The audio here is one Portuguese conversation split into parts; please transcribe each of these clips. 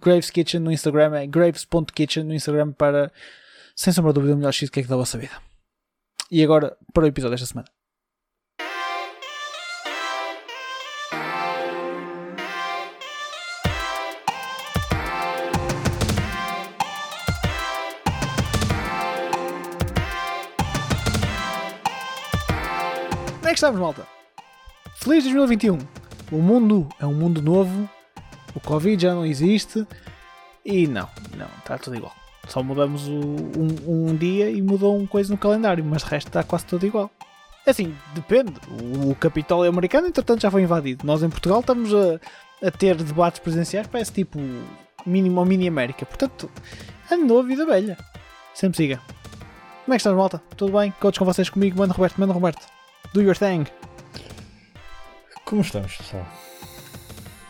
Graves Kitchen no Instagram é graves.kitchen no Instagram para, sem sombra de dúvida, o melhor cheesecake da vossa vida. E agora, para o episódio desta semana. Como é que estamos, malta? Feliz 2021! O mundo é um mundo novo, o Covid já não existe e não, não, está tudo igual. Só mudamos o, um, um, dia e mudou uma coisa no calendário, mas o resto está quase tudo igual. Assim, depende. O, o Capitólio americano, entretanto, já foi invadido. Nós em Portugal estamos a, a ter debates presidenciais, parece tipo mínimo ou mini América. Portanto, ano novo, vida velha. Sempre siga. Como é que estás, malta? Tudo bem? Coach com vocês comigo, mano Roberto, mano Roberto. Do your thing. Como estamos, pessoal?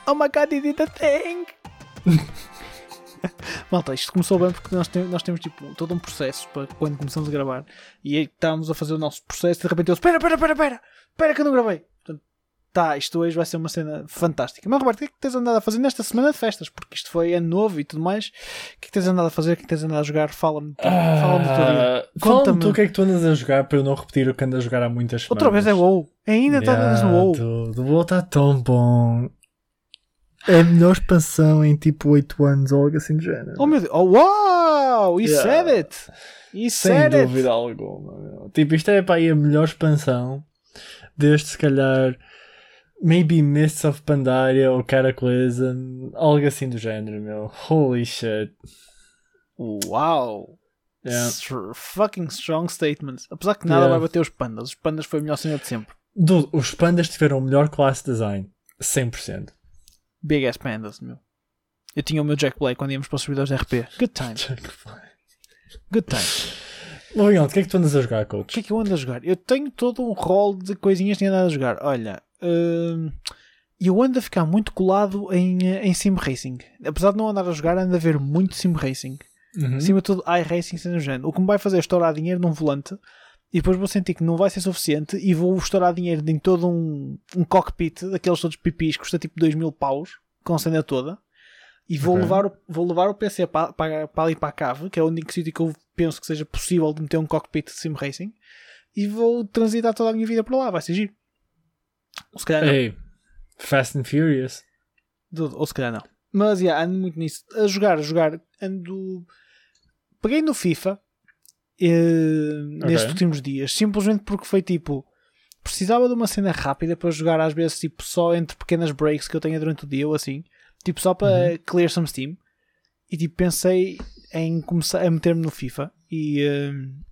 Oh my god, he did a thing! Malta, isto começou bem porque nós, nós temos tipo todo um processo para quando começamos a gravar e aí estávamos a fazer o nosso processo e de repente eu espera, espera, espera, espera, espera que eu não gravei. Portanto, tá, isto hoje vai ser uma cena fantástica. Mas Roberto, o que é que tens andado a fazer nesta semana de festas? Porque isto foi ano novo e tudo mais. O que é que tens andado a fazer? O que é que tens andado a jogar? Fala-me fala-me do teu dia. Conta-me tu o que é que tu andas a jogar para eu não repetir o que andas a jogar há muitas semanas. Outra vez é WoW. Ainda yeah, estás no WoW. O WoW está tão bom. É a melhor expansão em tipo 8 anos ou algo assim do género. Oh meu Deus, oh wow, you yeah. said it! You Sem dúvida it. alguma. Meu. Tipo, isto é para aí a melhor expansão desde se calhar maybe Mists of Pandaria ou Cataclysm, algo assim do género, meu. Holy shit. Uau! Yeah. Fucking strong statements. Apesar que nada yeah. vai bater os pandas. Os pandas foi a melhor cena de sempre. Dude, os pandas tiveram o melhor classe design. 100%. Big ass pandas, meu. Eu tinha o meu Jack Black quando íamos para os servidores de RP. Good times. Good times. Leon, o que é que tu andas a jogar, coach? O que é que eu ando a jogar? Eu tenho todo um rol de coisinhas que tenho andado a jogar. Olha, uh, eu ando a ficar muito colado em, em Sim Racing. Apesar de não andar a jogar, ando a ver muito Sim Racing. Uhum. Acima de tudo, iRacing sendo género. O que me vai fazer é estourar dinheiro num volante e depois vou sentir que não vai ser suficiente e vou estourar dinheiro em todo um, um cockpit daqueles todos pipis que custa tipo 2 mil paus com a cena toda e vou, okay. levar, o, vou levar o PC para, para, para ali para a cave, que é o único sítio que eu penso que seja possível de meter um cockpit de sim racing e vou transitar toda a minha vida para lá, vai ser giro. Ou se calhar não. Hey, Fast and Furious. Ou se calhar não. Mas yeah, ando muito nisso. A jogar, a jogar, ando. Peguei no FIFA uh, okay. nestes últimos dias, simplesmente porque foi tipo precisava de uma cena rápida para jogar às vezes tipo só entre pequenas breaks que eu tenho durante o dia ou assim, tipo só para uhum. clear some steam e tipo pensei em começar a meter-me no FIFA e uh,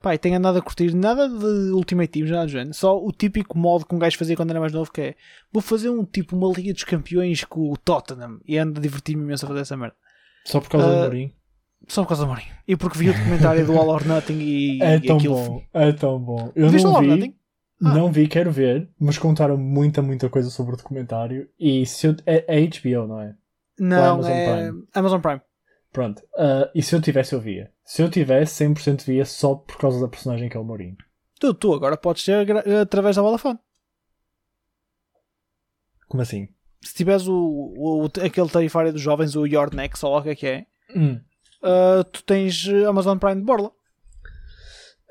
Pá, e tenho andado a curtir nada de Ultimate Team, nada do género. Só o típico modo que um gajo fazia quando era mais novo, que é vou fazer um tipo uma Liga dos Campeões com o Tottenham e ando a divertir-me imenso a fazer essa merda. Só por causa Ah, do Mourinho. Só por causa do Mourinho. E porque vi o documentário do All or Nothing e, É e tão aquilo. bom, é tão bom. Eu Viste o não All or vi, Nothing? Ah. não vi, quero ver, mas contaram muita, muita coisa sobre o documentário. E se eu, é, é HBO, não é? Não, Amazon é Prime. Amazon Prime. Pronto. Ah, e se eu tivesse, eu via. Se eu tivesse, 100% via só por causa da personagem que é o Mourinho. Tu, tu agora podes ser através da Vodafone. Como assim? Se tiveres o, o- aquele tarifário dos jovens, o Your Next, ou lá o que é que é, Hum. Ah, tu tens eh, Amazon Prime de borla.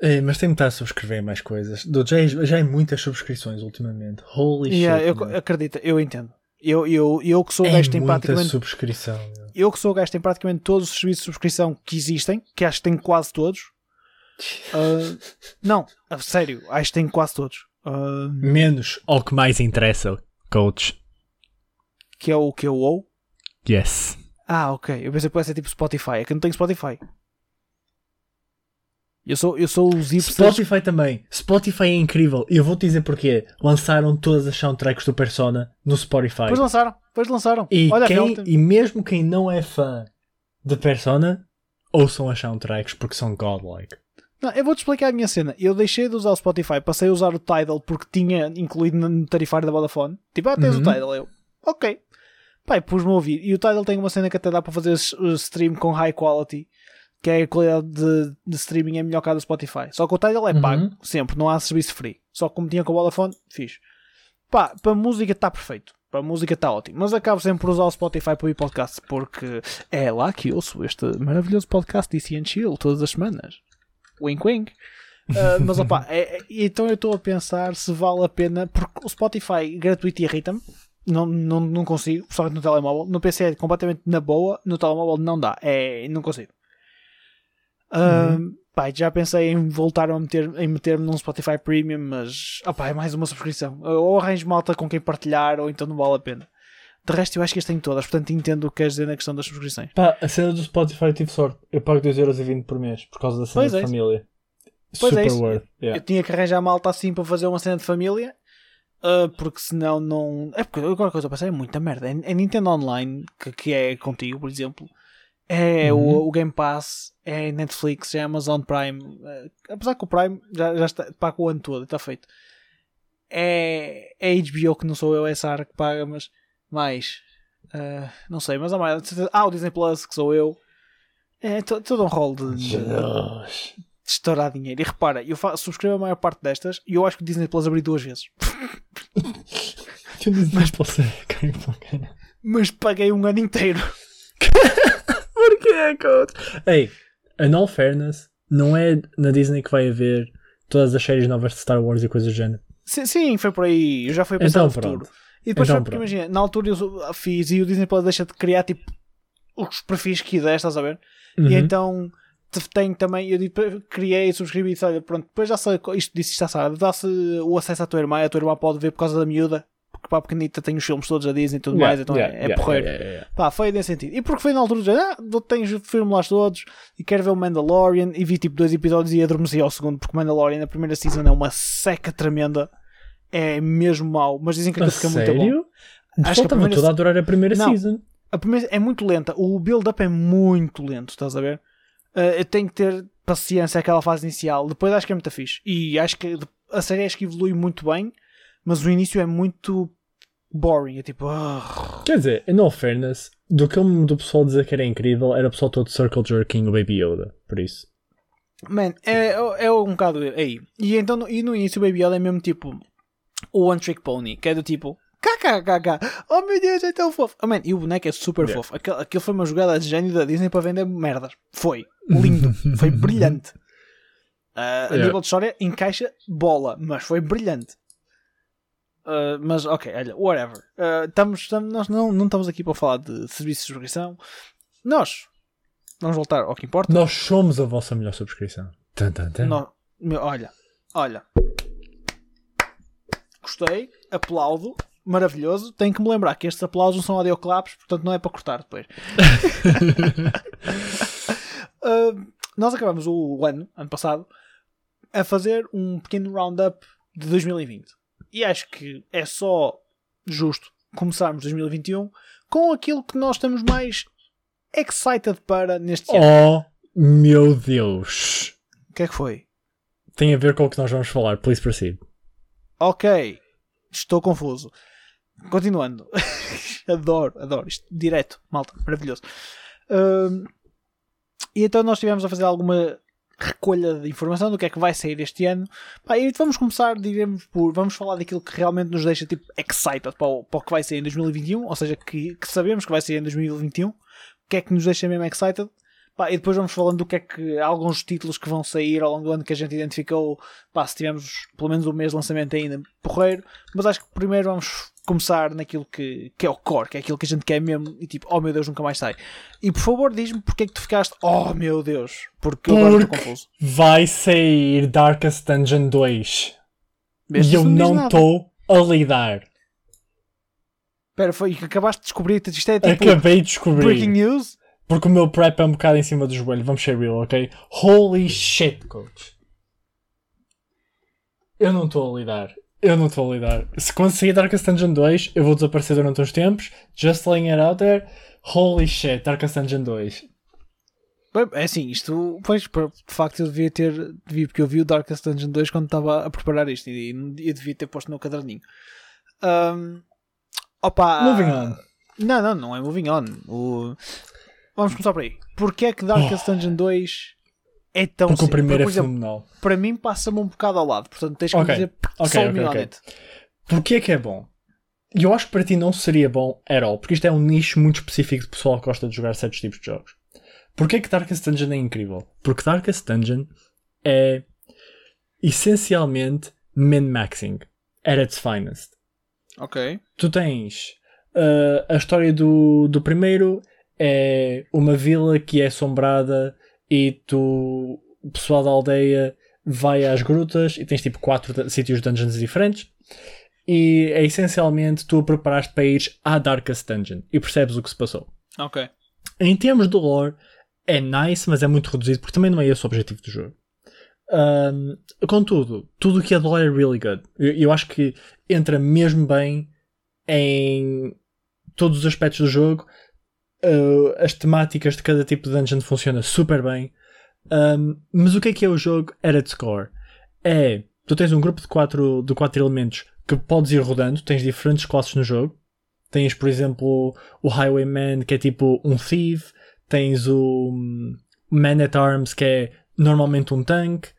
É, mas tem-me estar a subscrever mais coisas. Do- Já, é- já é muitas subscrições ultimamente. Holy Yeah, shit. eu, acredita, eu entendo. Eu, eu, eu que sou o é tem muita praticamente. subscrição. Eu que sou o gajo que tem praticamente todos os serviços de subscrição que existem, que acho que tem quase todos. Ah, não, a sério, acho que tem quase todos. Ah, Menos ao que mais interessa, coach. que é o que eu ou. Yes. Ah, ok. Eu pensei que pudesse ser tipo Spotify. É que eu não tenho Spotify. Eu sou, eu sou os hipsters. Spotify também. Spotify é incrível. E eu vou-te dizer porquê. Lançaram todas as soundtracks do Persona no Spotify. Depois lançaram. Depois lançaram. E, Olha, quem, e mesmo quem não é fã de Persona, ouçam as soundtracks porque são godlike. Não, eu vou-te explicar a minha cena. Eu deixei de usar o Spotify, passei a usar o Tidal porque tinha incluído no tarifário da Vodafone. Tipo, ah, tens Uhum. o Tidal. Eu, ok. Pai, pus-me a ouvir. E o Tidal tem uma cena que até dá para fazer stream com high quality, que é a qualidade de, de streaming é melhor que a do Spotify. Só que o Tidal é Uhum. pago, sempre, não há serviço free. Só que como tinha com a Vodafone, fiz. Pá, para música está perfeito. Para música está ótimo. Mas acabo sempre por usar o Spotify para ouvir podcast, porque é lá que ouço este maravilhoso podcast DC and Chill todas as semanas. Wink wink. Uh, mas opá, é, é- então eu estou a pensar se vale a pena, porque o Spotify gratuito irrita-me. Não, não, não consigo, principalmente no telemóvel. No PC é completamente na boa, no telemóvel não dá, é, não consigo. Uh, pá, já pensei em voltar a meter, em meter-me num Spotify Premium, mas opá, é mais uma subscrição. Ou arranjo malta com quem partilhar, ou então não vale a pena. De resto, eu acho que este tem todas, portanto entendo o que queres dizer na questão das subscrições. Pá, a cena do Spotify tive sorte. Eu pago 2,20€ por mês por causa da cena Pois de é isso. família. Pois é Super isso. worth. Yeah. Eu tinha que arranjar malta assim para fazer uma cena de família. Ah, porque senão não. É porque agora que eu a pensar é muita merda. É, é Nintendo Online, que, que é contigo, por exemplo. É Uhum. o, o Game Pass, é Netflix, é Amazon Prime. ah, apesar que o Prime já, já está paga o ano todo, está feito. É, é HBO que não sou eu, é Sara que paga, mas mais. ah, não sei, mas há mais. Ah, o Disney Plus que sou eu. É to- todo um rol de, de, Jesus. De estourar dinheiro. E repara, eu subscrevo a maior parte destas e eu acho que o Disney Plus abri duas vezes. O cara. Mas paguei um ano inteiro. Porquê, coach? Ei, in all fairness, não é na Disney que vai haver todas as séries novas de Star Wars e coisas do género. Sim, sim, foi por aí. Eu já fui a pensar Então no futuro. pronto. E depois Então foi porque, pronto. imagina, na altura eu fiz e o Disney Plus deixa de criar tipo os perfis que quiser, estás a ver? E Uhum. então te- tenho também, eu criei, subscrevi e disse, olha, pronto, depois já sei, isto disse isto à Sara, dá-se o acesso à tua irmã, a tua irmã pode ver por causa da miúda, porque para a pequenita tem os filmes todos da Disney e tudo Yeah, mais, então yeah, é, é yeah, porreiro. yeah. Pá, foi nesse sentido. E porque foi na altura de ah, tenho os filmes lá todos e quero ver o Mandalorian e vi tipo dois episódios e adormeci ao segundo, porque o Mandalorian, a primeira season é uma seca tremenda, é mesmo mau, mas dizem que A aquilo fica muito bom. O Acho que a estava primeira a adorar a primeira Não. season. A primeira é muito lenta, o build-up é muito lento, estás a ver? Ah, eu tenho que ter paciência aquela fase inicial, depois acho que é muito fixe. E acho que a série acho que evolui muito bem, mas o início é muito boring, é tipo. ah. Quer dizer, in all fairness, do que eu do pessoal dizer que era incrível, era o pessoal todo circle jerking o Baby Yoda. Por isso. Man, é, é um bocado aí. E então no, e no início o Baby Yoda é mesmo tipo o One Trick Pony, que é do tipo KKKK, oh meu Deus, é tão fofo. Oh, man, e o boneco é super Yeah. fofo. Aquilo, aquilo foi uma jogada de gênio da Disney para vender merdas. Foi lindo, foi brilhante. Ah, A Yeah. nível de história, encaixa bola, mas foi brilhante. Ah, mas ok, olha, whatever. Ah, estamos, estamos- nós não, não estamos aqui para falar de serviços de subscrição. Nós vamos voltar ao que importa. Nós somos a vossa melhor subscrição. Tan, tan, tan. Nó- meu, olha, olha. Gostei, aplaudo, maravilhoso. Tenho que me lembrar que estes aplausos são audioclaps, portanto não é para cortar depois. Uh, nós acabamos o ano, ano passado, a fazer um pequeno roundup de 2020. E acho que é só justo começarmos 2021 com aquilo que nós estamos mais excited para neste ano. Oh meu Deus! O que é que foi? Tem a ver com o que nós vamos falar. Please proceed. Ok, estou confuso. Continuando. adoro, adoro. Isto direto, malta, maravilhoso. Hum, e então nós estivemos a fazer alguma recolha de informação do que é que vai sair este ano. Pá, e vamos começar, diremos, por. Vamos falar daquilo que realmente nos deixa tipo excited para o, para o que vai sair em 2021, ou seja, que, que sabemos que vai sair em 2021. O que é que nos deixa mesmo excited? Pá, e depois vamos falando do que é que alguns títulos que vão sair ao longo do ano que a gente identificou. Pá, se tivermos pelo menos um mês de lançamento ainda porreiro. Mas acho que primeiro vamos começar naquilo que, que é o core, que é aquilo que a gente quer mesmo. E tipo, oh meu Deus, nunca mais sai. E por favor, diz-me porque é que tu ficaste, oh meu Deus, porque, eu agora estou confuso. Vai sair Darkest Dungeon 2 Mesmo e eu não estou a lidar. Espera, foi que acabaste de descobrir. Isto é tipo Acabei de descobrir. breaking news. Porque o meu prep é um bocado em cima do joelho, vamos ser real, ok? Holy shit, coach. Eu não estou a lidar. Eu não estou a lidar. Se conseguir Darkest Dungeon 2, eu vou desaparecer durante uns tempos. Just laying it out there. Holy shit, Darkest Dungeon 2. Bem, É assim, isto, pois, de facto eu devia ter, devia, porque eu vi o Darkest Dungeon 2 quando estava a preparar isto e eu devia ter posto no caderninho. Ahm, opa, Moving on. Não, não, não é moving on. O- Vamos começar por aí. Porquê é que Darkest Dungeon 2 é tão Porque o primeiro Por é exemplo, fenomenal. para mim passa-me um bocado ao lado, portanto tens que me Ok, dizer ok, só ok, um minuto. ok. Porquê é que é bom? Eu acho que para ti não seria bom at all, porque isto é um nicho muito específico de pessoal que gosta de jogar certos tipos de jogos. Porquê é que Darkest Dungeon é incrível? Porque Darkest Dungeon é essencialmente min-maxing at its finest. Ok. Tu tens uh, a história do, do primeiro é uma vila que é assombrada e tu, o pessoal da aldeia vai às grutas e tens tipo quatro sítios de dungeons diferentes e é essencialmente tu a preparaste para ir à Darkest Dungeon e percebes o que se passou. Ok. Em termos de lore, é nice, mas é muito reduzido porque também não é esse o objetivo do jogo. Um, contudo, tudo o que é de lore é really good. Eu, eu acho que entra mesmo bem em todos os aspectos do jogo. Uh, as temáticas de cada tipo de dungeon funciona super bem. Um, mas o que é que é o jogo at its core? É, tu tens um grupo de quatro, de quatro elementos que podes ir rodando, tens diferentes classes no jogo. Tens, por exemplo, o Highwayman, que é tipo um thief. Tens o hum, Man at Arms, que é normalmente um tanque.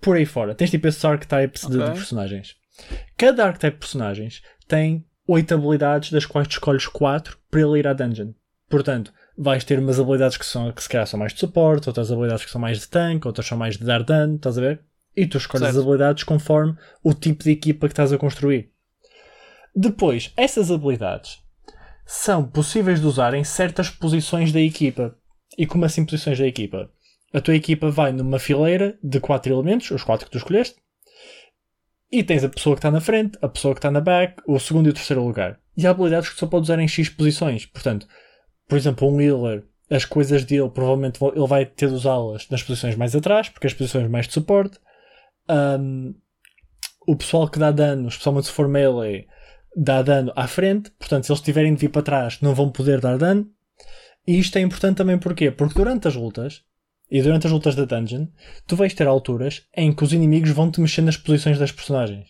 Por aí fora. Tens tipo esses archetypes de- de, Ok. personagens. Cada archetype de personagens tem oito habilidades, das quais tu escolhes quatro para ele ir à dungeon. Portanto, vais ter umas habilidades que, são, que se calhar são mais de suporte, outras habilidades que são mais de tanque, outras são mais de dar dano, estás a ver? E tu escolhes Certo. as habilidades conforme o tipo de equipa que estás a construir. Depois, essas habilidades são possíveis de usar em certas posições da equipa. E como assim posições da equipa? A tua equipa vai numa fileira de quatro elementos, os quatro que tu escolheste, e tens a pessoa que está na frente, a pessoa que está na back, o segundo e o terceiro lugar. E há habilidades que só pode usar em X posições. Portanto, por exemplo, um healer, as coisas dele provavelmente ele vai ter de usá-las nas posições mais atrás, porque as posições mais de suporte. Um, o pessoal que dá dano, especialmente se for melee, dá dano à frente, portanto, se eles tiverem de vir para trás, não vão poder dar dano. E isto é importante também porquê? Porque durante as lutas, e durante as lutas da dungeon, tu vais ter alturas em que os inimigos vão te mexer nas posições das personagens.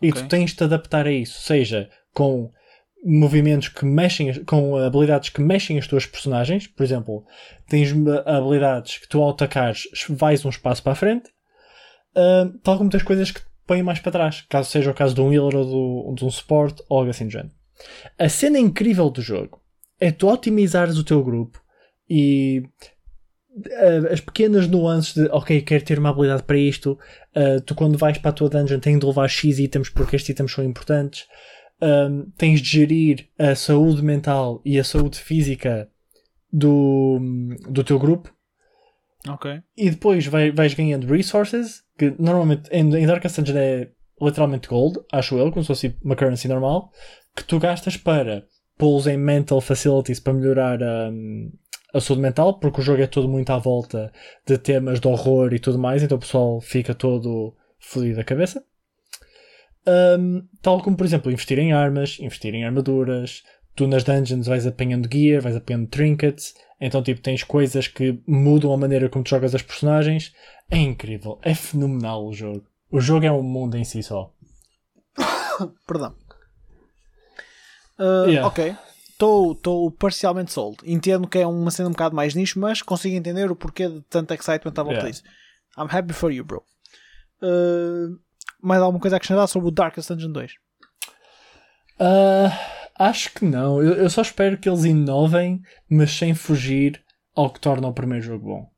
E Ok. tu tens de te adaptar a isso, seja com movimentos que mexem, com habilidades que mexem as tuas personagens, por exemplo, tens habilidades que tu ao atacares vais um espaço para a frente, ah, tal como tens coisas que te põem mais para trás, caso seja o caso de um healer ou do- de um suporte ou algo assim do género. A cena incrível do jogo é tu otimizares o teu grupo e ah, as pequenas nuances de ok, quero ter uma habilidade para isto, ah, tu quando vais para a tua dungeon tens de levar X itens porque estes itens são importantes, Um, tens de gerir a saúde mental e a saúde física do, do teu grupo Ok. e depois vai, vais ganhando resources, que normalmente em, em Darkest Dungeon é literalmente gold, acho eu, como se fosse uma currency normal, que tu gastas para pô-los em mental facilities para melhorar um, a saúde mental, porque o jogo é todo muito à volta de temas de horror e tudo mais, então o pessoal fica todo fodido da cabeça. Um, tal como, por exemplo, investir em armas, investir em armaduras, tu nas dungeons vais apanhando gear, vais apanhando trinkets, então tipo tens coisas que mudam a maneira como tu jogas as personagens. É incrível, é fenomenal o jogo. O jogo é um mundo em si só. Perdão. Uh, Yeah. Ok. Estou parcialmente sold. Entendo que é uma cena um bocado mais nicho, mas consigo entender o porquê de tanto excitement à volta Yeah. disso. I'm happy for you, bro. Uh, mais alguma coisa a acrescentar sobre o Darkest Dungeon 2? Ah, acho que não. Eu, eu só espero que eles inovem, mas sem fugir ao que torna o primeiro jogo bom.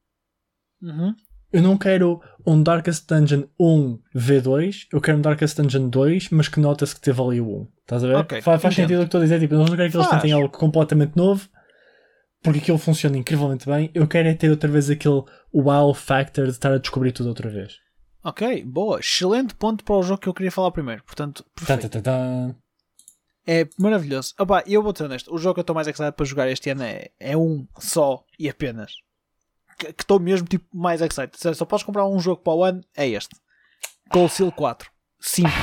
Uhum. Eu não quero um Darkest Dungeon 1 V2, eu quero um Darkest Dungeon 2, mas que nota-se que teve ali o 1. Estás a ver? Ok, faz faz sentido o que estou a dizer. Tipo, eu não quero que eles Faz. tentem algo completamente novo, porque aquilo funciona incrivelmente bem. Eu quero é ter outra vez aquele wow factor de estar a descobrir tudo outra vez. Ok, boa. Excelente ponto para o jogo que eu queria falar primeiro. Portanto, Tan, perfeito. É maravilhoso. Opa, eu vou ser honesto. O jogo que eu estou mais excited para jogar este ano é, é um só e apenas. Que estou mesmo tipo, mais excited. Se só podes comprar um jogo para o ano, é este. Cold Steel 4. Simples.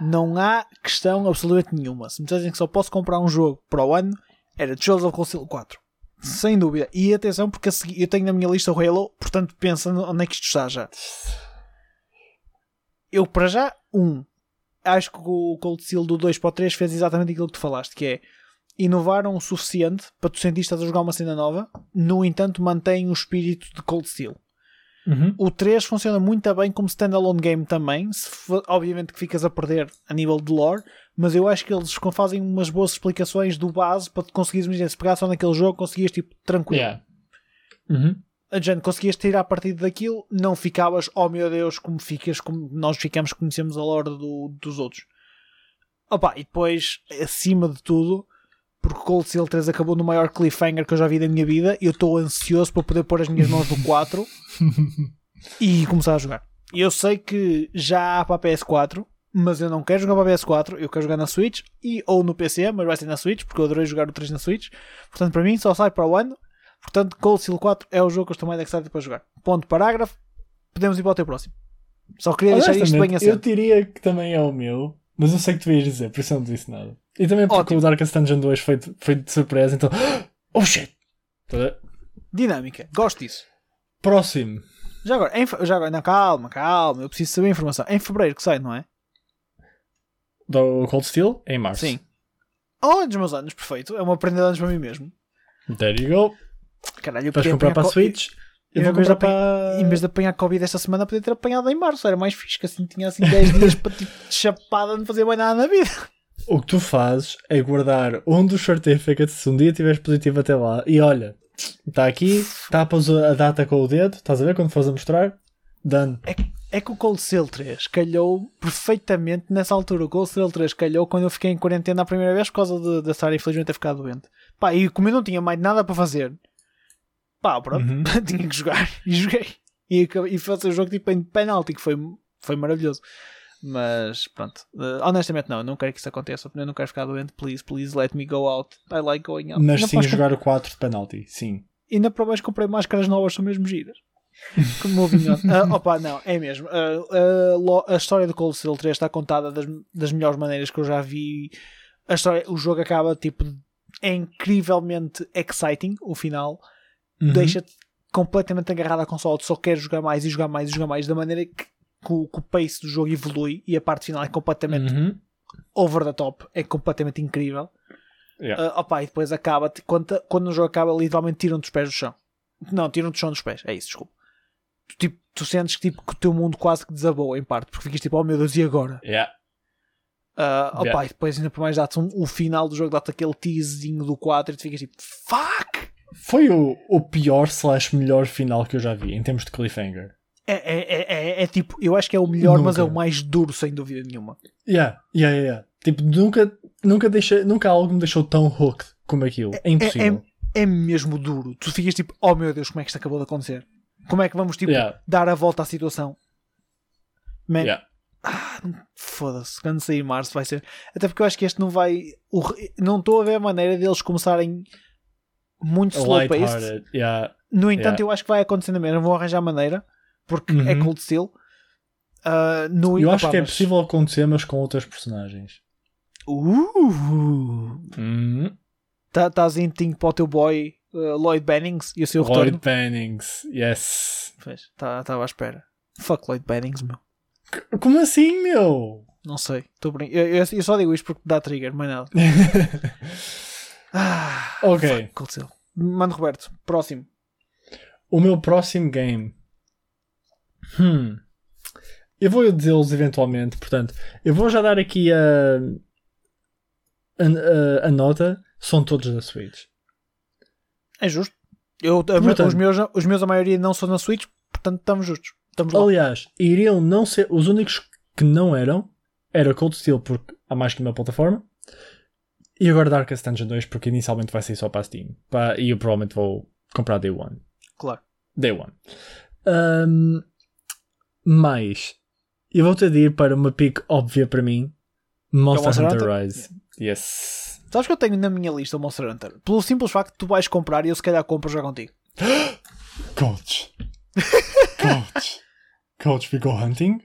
Não há questão absolutamente nenhuma. Se me dissessem que só posso comprar um jogo para o ano, era Trails of Cold Steel 4. Sem dúvida. E atenção, porque eu tenho na minha lista o Halo, portanto pensa onde é que isto está já. Eu, para já, um. Acho que o Cold Steel do 2 para o 3 fez exatamente aquilo que tu falaste, que é inovaram o suficiente para tu sentir estás a jogar uma cena nova, no entanto mantém o espírito de Cold Steel. Uhum. O 3 funciona muito bem como standalone game também, se obviamente que ficas a perder a nível de lore, mas eu acho que eles fazem umas boas explicações do base para tu conseguires, imagina, se pegasse só naquele jogo, conseguias tipo tranquilo. Yeah. Uhum. A gente conseguias tirar partido daquilo, não ficavas, oh meu Deus, como ficas, como nós ficamos, conhecemos a lore do- dos outros. Opa, e depois, acima de tudo, porque Cold Steel 3 acabou no maior cliffhanger que eu já vi da minha vida, eu estou ansioso para poder pôr as minhas mãos no 4 e começar a jogar. Eu sei que já há para a PS4, mas eu não quero jogar para a PS4, eu quero jogar na Switch e ou no PC, mas vai ser na Switch, porque eu adorei jogar o 3 na Switch. Portanto, para mim, só sai para o ano. Portanto, Cold Steel 4 é o jogo que eu estou mais excited para jogar. Ponto parágrafo. Podemos ir para o teu próximo. Só queria deixar isto bem Honestamente, eu assim. diria que também é o meu, mas eu sei que tu ias dizer, por isso eu não disse nada. E também porque Ótimo. o Darkest Dungeon 2 foi, de- foi de surpresa, então. Oh shit! Dinâmica. Gosto disso. Próximo. Já agora, em já agora, não, calma, calma. Eu preciso saber a informação. Em fevereiro que sai, não é? Do Cold Steel, em março. Sim. Oh, dos meus anos, perfeito. É uma prenda de anos para mim mesmo. There you go. Caralho, eu Vais comprar para a Switch. Eu vou comprar para. Em vez de apanhar Covid esta semana, podia ter apanhado em março. Era mais fixe, que assim tinha assim 10 dias para tipo, de chapada, não fazia mais nada na vida. O que tu fazes é guardar um dos certificates se um dia tiveres positivo até lá. E olha, está aqui, tapas a data com o dedo, estás a ver quando fores a mostrar? Done. É que o Cold Steel 3 calhou perfeitamente nessa altura. O Cold Steel 3 calhou quando eu fiquei em quarentena a primeira vez por causa de- da Sarah infelizmente ter ficado doente. Pá, e como eu não tinha mais nada para fazer, pá, pronto, Uhum. tinha que jogar. E joguei. E, e fazer o jogo tipo em penalti, que foi, foi maravilhoso. Mas pronto, Eh, honestamente não, não quero que isso aconteça. Eu não quero ficar doente. Please, please let me go out. I like going out. Mas Ainda sim jogar o 4 de penalty, sim. ainda para mais comprei máscaras novas, são mesmo giras. Como. Ah, opa, não, é mesmo. Ah, lo- a história do Cold Steel 3 está contada das, das melhores maneiras que eu já vi. A história, o jogo acaba tipo. É incrivelmente exciting o final. Uhum. Deixa-te completamente agarrado à consola. Tu só queres jogar mais e jogar mais e jogar mais. Da maneira que, que o, que o pace do jogo evolui e a parte final é completamente Uhum. over the top. É completamente incrível. Yeah. Ah, opa, e depois acaba, quando, quando o jogo acaba, literalmente tiram-te os pés do chão. Não, tiram-te o chão dos pés, é isso, desculpa. Tu, tipo, tu sentes que, tipo, que o teu mundo quase que desabou em parte, porque ficas tipo, oh meu Deus, e agora? Yeah. Ah, opa, Yeah. e depois ainda por mais dá-te um- o final do jogo, dá-te aquele teasinho do 4 e tu ficas tipo, fuck! Foi o, o pior slash melhor final que eu já vi em termos de cliffhanger. É, é, é, é, é tipo, eu acho que é o melhor, mas é o Nunca. mais duro, sem dúvida nenhuma. Yeah, yeah, yeah, yeah. Tipo, nunca, nunca, deixei, nunca algo me deixou tão hooked como aquilo. É impossível. É mesmo duro. Tu ficas tipo, oh meu Deus, como é que isto acabou de acontecer? Como é que vamos, tipo, Yeah. dar a volta à situação? Man, Yeah. Foda-se, quando sair março vai ser. Até porque eu acho que este não vai. o Não estou a ver a maneira deles começarem muito slow paced. Yeah. No entanto, eu acho que vai acontecer na mesma. Vão arranjar maneira, porque é Uhum. Cold Steel. Ah, no, Eu acho opá, que é mas- possível acontecer, mas com outras personagens. Uh, Hum. tá- Estás em tinho para o teu boy uh, Lloyd Bennings e o seu Lloyd retorno? Bennings, yes. Estava tá, à espera. Fuck Lloyd Bennings, meu. Como assim, meu? Não sei. Tô brin... eu, eu- eu só digo isto porque dá trigger, mais nada. Ah, ok. fuck, Cold Steel. Mano Roberto, próximo. O meu próximo game. Hum. Eu vou dizê-los eventualmente, portanto, eu vou já dar aqui a, a, a- nota. São todos da Switch. É justo. Eu, Portanto- os, meus, os meus, a maioria não são na Switch, portanto estamos justos. Estamos. Aliás, iriam não ser. Os únicos que não eram era Cold Steel, porque há mais que uma plataforma. E agora Darkest Dungeon 2, porque inicialmente vai sair só para a Steam. Pá, e eu provavelmente vou comprar Day One. Claro. Day One. Ahm, mas eu vou-te a ir para uma pick óbvia para mim: Monster, Monster Hunter, Hunter? Rise. Yes. Sabes que eu tenho na minha lista o Monster Hunter? Pelo simples facto de tu vais comprar e eu se calhar compro já contigo. Coach. Coach. Coach, we go hunting?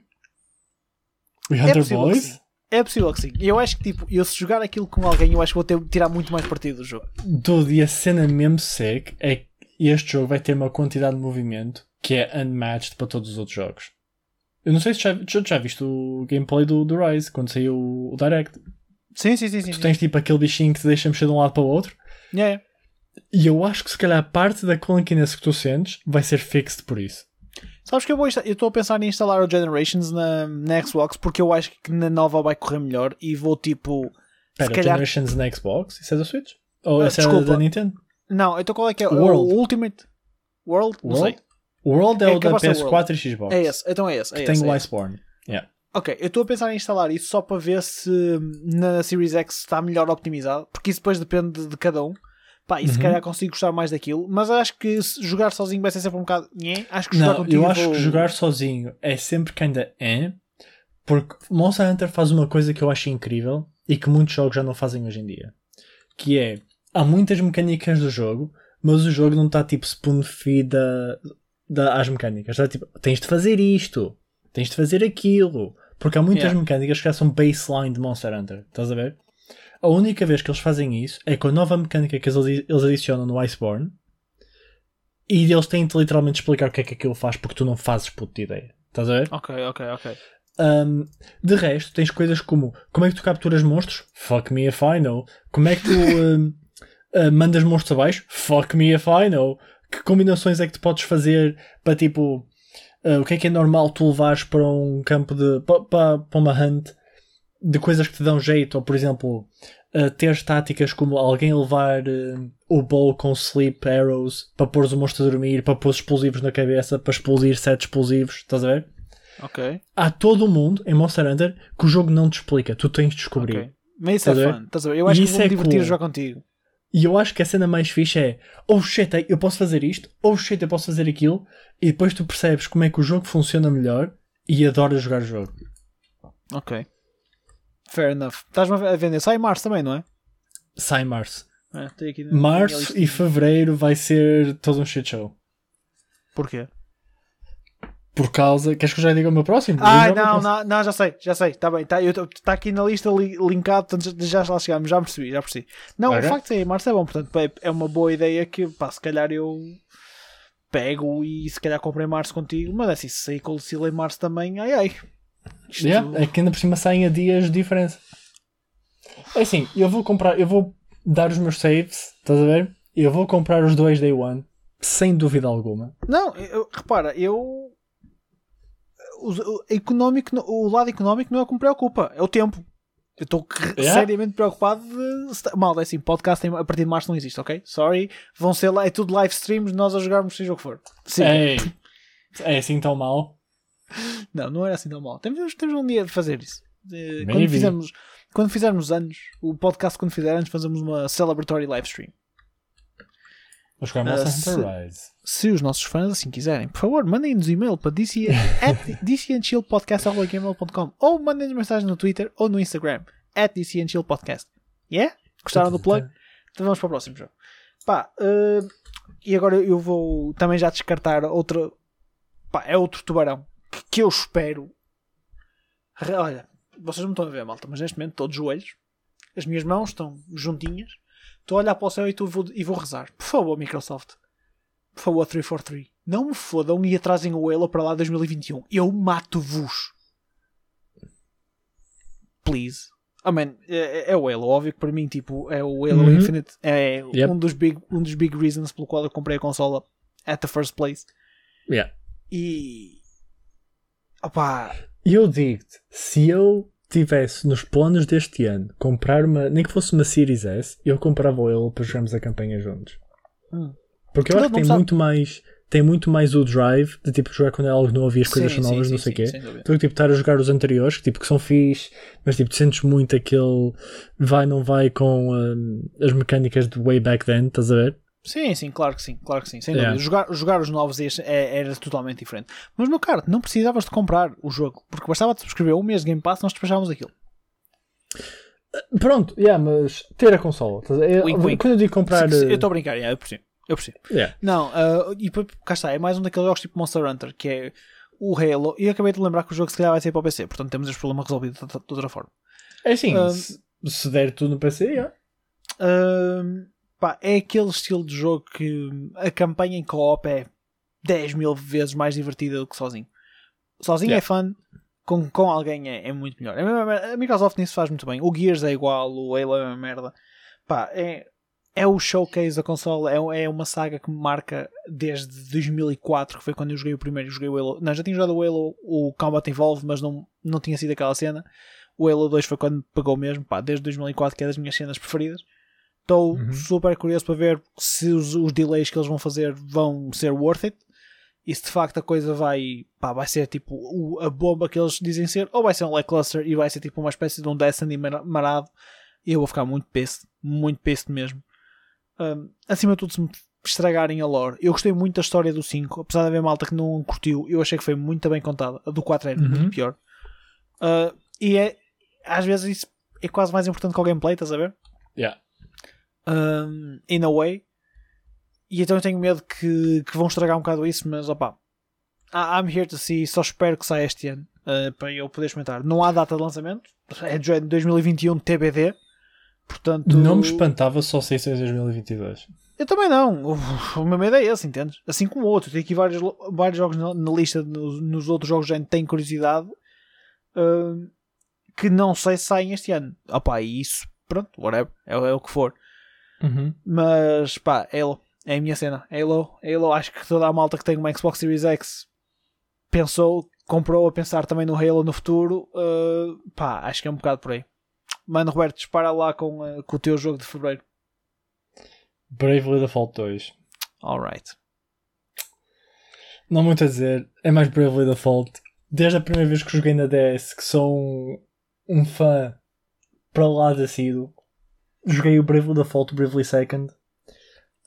We É hunter possível que boys? sim. É possível que sim. Eu acho que tipo, eu se jogar aquilo com alguém, eu acho que vou ter, tirar muito mais partido do jogo. Dude, e a cena mesmo sick é que este jogo vai ter uma quantidade de movimento que é unmatched para todos os outros jogos. Eu não sei se já, já, já viste o gameplay do, do Rise quando saiu o, o Direct. Sim, sim, sim. sim, Tu sim. tens tipo aquele bichinho que te deixa mexer de um lado para o outro. Yeah. E eu acho que se calhar parte da clunkiness que tu sentes vai ser fixed por isso. Sabes que eu vou eu estou a pensar em instalar o Generations na, na Xbox porque eu acho que na nova vai correr melhor e vou tipo. Espera, calhar- Generations na Xbox? Isso é da Switch? Ou Ah, essa é da Nintendo? Não, então qual é que é? World. O Ultimate World? Não World? sei. O World é, É o da capaz de ser PS4 e Xbox. É esse, então é esse. É Que tem esse, o é esse. Iceborne. Yeah. Ok, eu estou a pensar em instalar isso só para ver se na Series X está melhor optimizado, porque isso depois depende de cada um. Pá, e se Uhum. calhar consigo gostar mais daquilo, mas acho que se jogar sozinho vai ser sempre um bocado. Nhé. Acho que jogar Não, contigo eu acho vou- que jogar sozinho é sempre que ainda é, porque Monster Hunter faz uma coisa que eu acho incrível e que muitos jogos já não fazem hoje em dia. Que é, há muitas mecânicas do jogo, mas o jogo não está tipo spoon-feed a- da- às mecânicas. Tipo, tens de fazer isto, tens de fazer aquilo. Porque há muitas Yeah. mecânicas que já são baseline de Monster Hunter. Estás a ver? A única vez que eles fazem isso é com a nova mecânica que eles, eles adicionam no Iceborne e eles têm de literalmente explicar o que é que aquilo faz porque tu não fazes puta ideia. Estás a ver? Ok, ok, ok. Um, de resto, tens coisas como como é que tu capturas monstros? Fuck me if I know. Como é que tu um, uh, mandas monstros abaixo? Fuck me if I know. Que combinações é que tu podes fazer para tipo. uh, o que é que é normal tu levares para um campo de. para, para uma hunt de coisas que te dão jeito? Ou por exemplo, uh, ter táticas como alguém levar uh, o bow com sleep arrows para pôr os monstros a dormir, para pôr explosivos na cabeça, para explodir sete explosivos. Estás a ver? Ok. há todo o mundo em Monster Hunter que o jogo não te explica, tu tens de descobrir. ok. Mas isso é fun. Estás a ver? Eu acho E que vou é divertir a cool. jogar contigo. E eu acho que a cena mais fixe é oh shit, eu posso fazer isto, oh shit, eu posso fazer aquilo, e depois tu percebes como é que o jogo funciona melhor e adoras jogar o jogo. Ok. Fair enough. Estás-me a vender. Sai em março também, não é? Sai em março. É, Março e fevereiro vai ser todo um shit show. Porquê? Por causa. Queres que eu já diga o meu próximo? Ah, não, não, não, já sei, já sei, está bem, está tá aqui na lista li- linkado, portanto já já lá chegamos, já percebi, já percebi. Não, Ok. o facto de ser em março é bom, portanto é, é uma boa ideia que, pá, se calhar eu pego e se calhar compro em março contigo, mas é assim, se sair com o Lucila em março também, ai ai. Isto- Yeah, é que ainda por cima saem a dias de diferença. É assim, eu vou comprar, eu vou dar os meus saves, estás a ver? Eu vou comprar os dois day one, sem dúvida alguma. Não, eu- repara, eu. O, o económico, o lado económico não é o que me preocupa, é o tempo. Eu estou Yeah. seriamente preocupado de. Mal, é assim, podcast a partir de março não existe, ok? Sorry. Vão ser lá, é tudo live streams, nós a jogarmos seja o que for. Sim. Ei, é assim tão mal? Não, não era assim tão mal. Temos, temos um dia de fazer isso. Quando fizermos, quando fizermos anos, o podcast, quando fizer anos, fazemos uma celebratory live stream. Vou jogar Monster se- Hunter Rise. se os nossos fãs assim quiserem, por favor, mandem-nos e-mail para dc, at dcandchillpodcast.gmail.com ou mandem-nos mensagem no Twitter ou no Instagram at dcandchillpodcast. Yeah? Gostaram do plug? Então vamos para o próximo jogo. Pá, eh, e agora eu vou também já descartar outra. Pá, é outro tubarão que, que eu espero. Olha, vocês não estão a ver, malta, mas neste momento estou de joelhos, as minhas mãos estão juntinhas, estou a olhar para o céu e, vou, e vou rezar. Por favor, Microsoft. Por favor, 343. Não me fodam e atrasem o Halo para lá 2021. Eu mato-vos. Please. I mean, é, é o Halo, óbvio que para mim, tipo, é o Halo Uhum. Infinite. É Yep. um, dos big, um dos big reasons pelo qual eu comprei a consola at the first place. Yeah. E. Opá, E eu digo-te, se eu tivesse nos planos deste ano comprar uma, nem que fosse uma Series S, eu comprava o Halo para jogarmos a campanha juntos. Hum. Porque eu acho que tem muito mais tem muito mais o drive de tipo jogar quando é algo novo e as coisas Sim, são novas, sim, não sei o quê. Do que tipo estar a jogar os anteriores, que, tipo, que são fixe, mas tipo, sentes muito aquele vai, não vai com hum, as mecânicas de way back then, estás a ver? Sim, sim, claro que sim, claro que sim, sem Yeah. dúvida. Jogar, jogar os novos este é- era totalmente diferente. Mas, meu caro, não precisavas de comprar o jogo, porque bastava te subscrever um mês de Game Pass nós despachávamos aquilo. Pronto, yeah, mas ter a consola. Wink, wink. Quando eu digo comprar. Sim, sim, eh, eu estou a brincar, yeah, eu percebo. Eu percebo. yeah. Não, ah, e cá está, é mais um daqueles jogos tipo Monster Hunter, que é o Halo, e eu acabei de lembrar que o jogo se calhar vai ser para o PC, portanto temos este problema resolvido de, outra- de forma. É assim, Ah, se, se der tudo no PC, yeah. Ahm, pá, é aquele estilo de jogo que a campanha em co-op é 10 mil vezes mais divertida do que sozinho. Sozinho Yeah. é fun, com, com alguém é, é muito melhor. É a Microsoft nisso faz muito bem. O Gears é igual, o Halo é uma merda. Pá, é, é o showcase da console, é, é uma saga que me marca desde 2004, que foi quando eu joguei o primeiro. Joguei o Halo. Não, já tinha jogado o Halo, o Combat Evolved, mas não, não tinha sido aquela cena. O Halo 2 foi quando me pegou mesmo, pá, desde 2004, que é das minhas cenas preferidas. Estou Uhum. super curioso para ver se os, os delays que eles vão fazer vão ser worth it. E se de facto a coisa vai, pá, vai ser tipo o- a bomba que eles dizem ser, ou vai ser um lackluster e vai ser tipo uma espécie de um Destiny mara- marado. E eu vou ficar muito peste, muito peste mesmo. Um, acima de tudo, se me estragarem a lore, eu gostei muito da história do 5, apesar de haver malta que não curtiu, eu achei que foi muito bem contada. A do 4 é Uhum. muito pior. Uh, e é, às vezes, isso é quase mais importante que o gameplay, estás a ver? Yeah. Um, in a way. E então eu tenho medo que, que vão estragar um bocado isso, mas opá. I- I'm here to see, só espero que saia este ano uh, para eu poder experimentar. Não há data de lançamento, é de 2021 TBD, portanto. Não me espantava só se isso em 2022. Eu também não, o, o meu medo é esse, entendes? Assim como o outro, tem aqui vários, vários jogos na, na lista, nos, nos outros jogos já tenho curiosidade uh, que não sei se saem este ano. Opá, e isso, pronto, whatever, é, é o que for. Uhum. Mas pá, Halo é a minha cena. Halo, Halo, acho que toda a malta que tem uma Xbox Series X pensou, comprou a pensar também no Halo no futuro. uh, pá, acho que é um bocado por aí. Mano, Roberto, dispara lá com, uh, com o teu jogo de fevereiro. Bravely Default 2. Alright. Não muito a dizer, é mais Bravely Default. Desde a primeira vez que joguei na DS, que sou um, um fã para lá de assíduo, joguei o Bravely Default, o Bravely Second.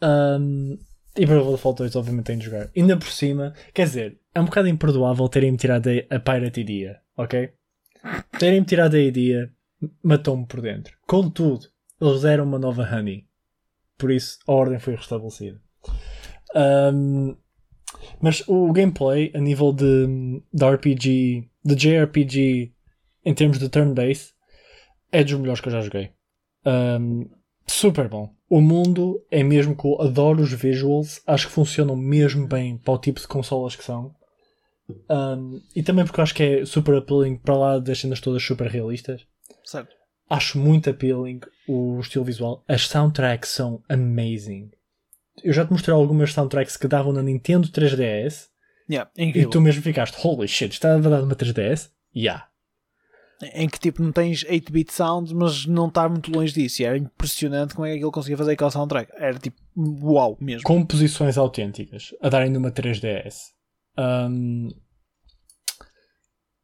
Um, e Bravely Default 2, obviamente, tenho de jogar. Ainda por cima, quer dizer, é um bocado imperdoável terem-me tirado a, a Pirate Idea, ok? Terem-me tirado a ideia matou-me por dentro. Contudo, eles deram uma nova Honey. Por isso, a ordem foi restabelecida. Um, mas o gameplay, a nível de, de RPG, de JRPG, em termos de turn-based, é dos melhores que eu já joguei. Um, super bom. O mundo é mesmo cool. Adoro os visuals. Acho que funcionam mesmo bem para o tipo de consolas que são. Um, e também porque eu acho que é super appealing para lá das cenas todas super realistas. Certo. Acho muito appealing o estilo visual. As soundtracks são amazing. Eu já te mostrei algumas soundtracks que davam na Nintendo 3DS Yeah, e tu mesmo ficaste, holy shit, está a dar uma 3DS? Yeah. Em que tipo não tens 8-bit sound, mas não está muito longe disso. E era impressionante como é que aquilo conseguia fazer aquela soundtrack. Era tipo, uau mesmo. Composições autênticas a darem numa 3DS. Um,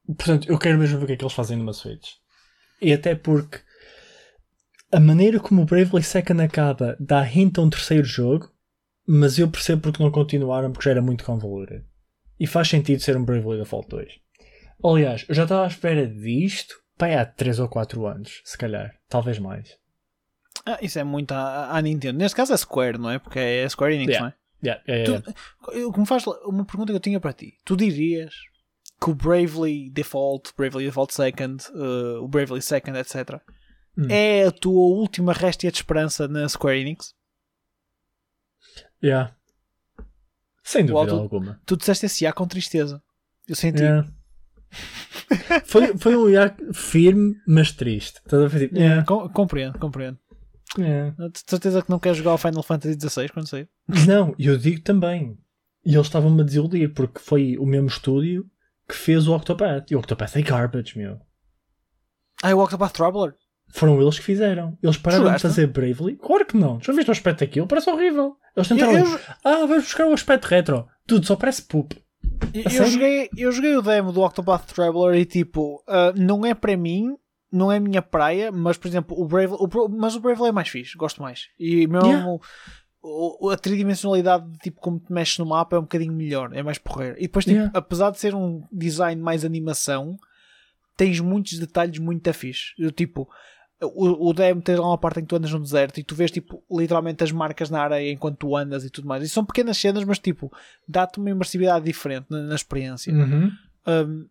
portanto, eu quero mesmo ver o que é que eles fazem numa Switch. E até porque a maneira como o Bravely Second acaba dá hint a um terceiro jogo, mas eu percebo porque não continuaram porque já era muito convoluted. E faz sentido ser um Bravely Default 2. Aliás, eu já estava à espera disto pai, há 3 ou 4 anos, se calhar, talvez mais. Ah, isso é muito à, à Nintendo. Neste caso é Square, não é? Porque é Square Enix, Yeah. não é? Yeah, yeah, yeah, Tu- eu- o que me faz uma pergunta que eu tinha para ti. Tu dirias que o Bravely Default, Bravely Default Second, uh, o Bravely Second, etc. Hum. é a tua última réstia de esperança na Square Enix? yeah. Sem dúvida auto- alguma. Tu disseste esse A com tristeza. Eu senti. Yeah. Foi, foi um IA firme, mas triste. Estás a ver? Tipo, Yeah, yeah, com- compreendo, compreendo. yeah. De certeza que não queres jogar o Final Fantasy XVI quando sair. Não, eu digo também. E eles estavam-me a desiludir porque foi o mesmo estúdio que fez o Octopath. E o Octopath é garbage, meu. Ah, o Octopath Traveler? Foram eles que fizeram. Eles pararam Jogaste? de fazer Bravely? Claro que não. Já viste o aspecto daquilo? Parece horrível. Eles tentaram. Eu, eu, Ah, vamos buscar o aspecto retro. Tudo só parece poop. Eu, joguei, eu joguei o demo do Octopath Traveler e tipo, ah, não é para mim, não é a minha praia, mas por exemplo, o Bravely, o, mas o Bravely é mais fixe, gosto mais. E mesmo Yeah. o- a tridimensionalidade de tipo como te mexes no mapa é um bocadinho melhor, é mais porreiro. E depois, tipo, Yeah. apesar de ser um design mais animação, tens muitos detalhes muito fixe. Eu, tipo, o, o demo tem lá uma parte em que tu andas no deserto e tu vês tipo literalmente as marcas na areia enquanto tu andas e tudo mais. E são pequenas cenas, mas tipo, dá-te uma imersividade diferente na, na experiência. Uhum. Um,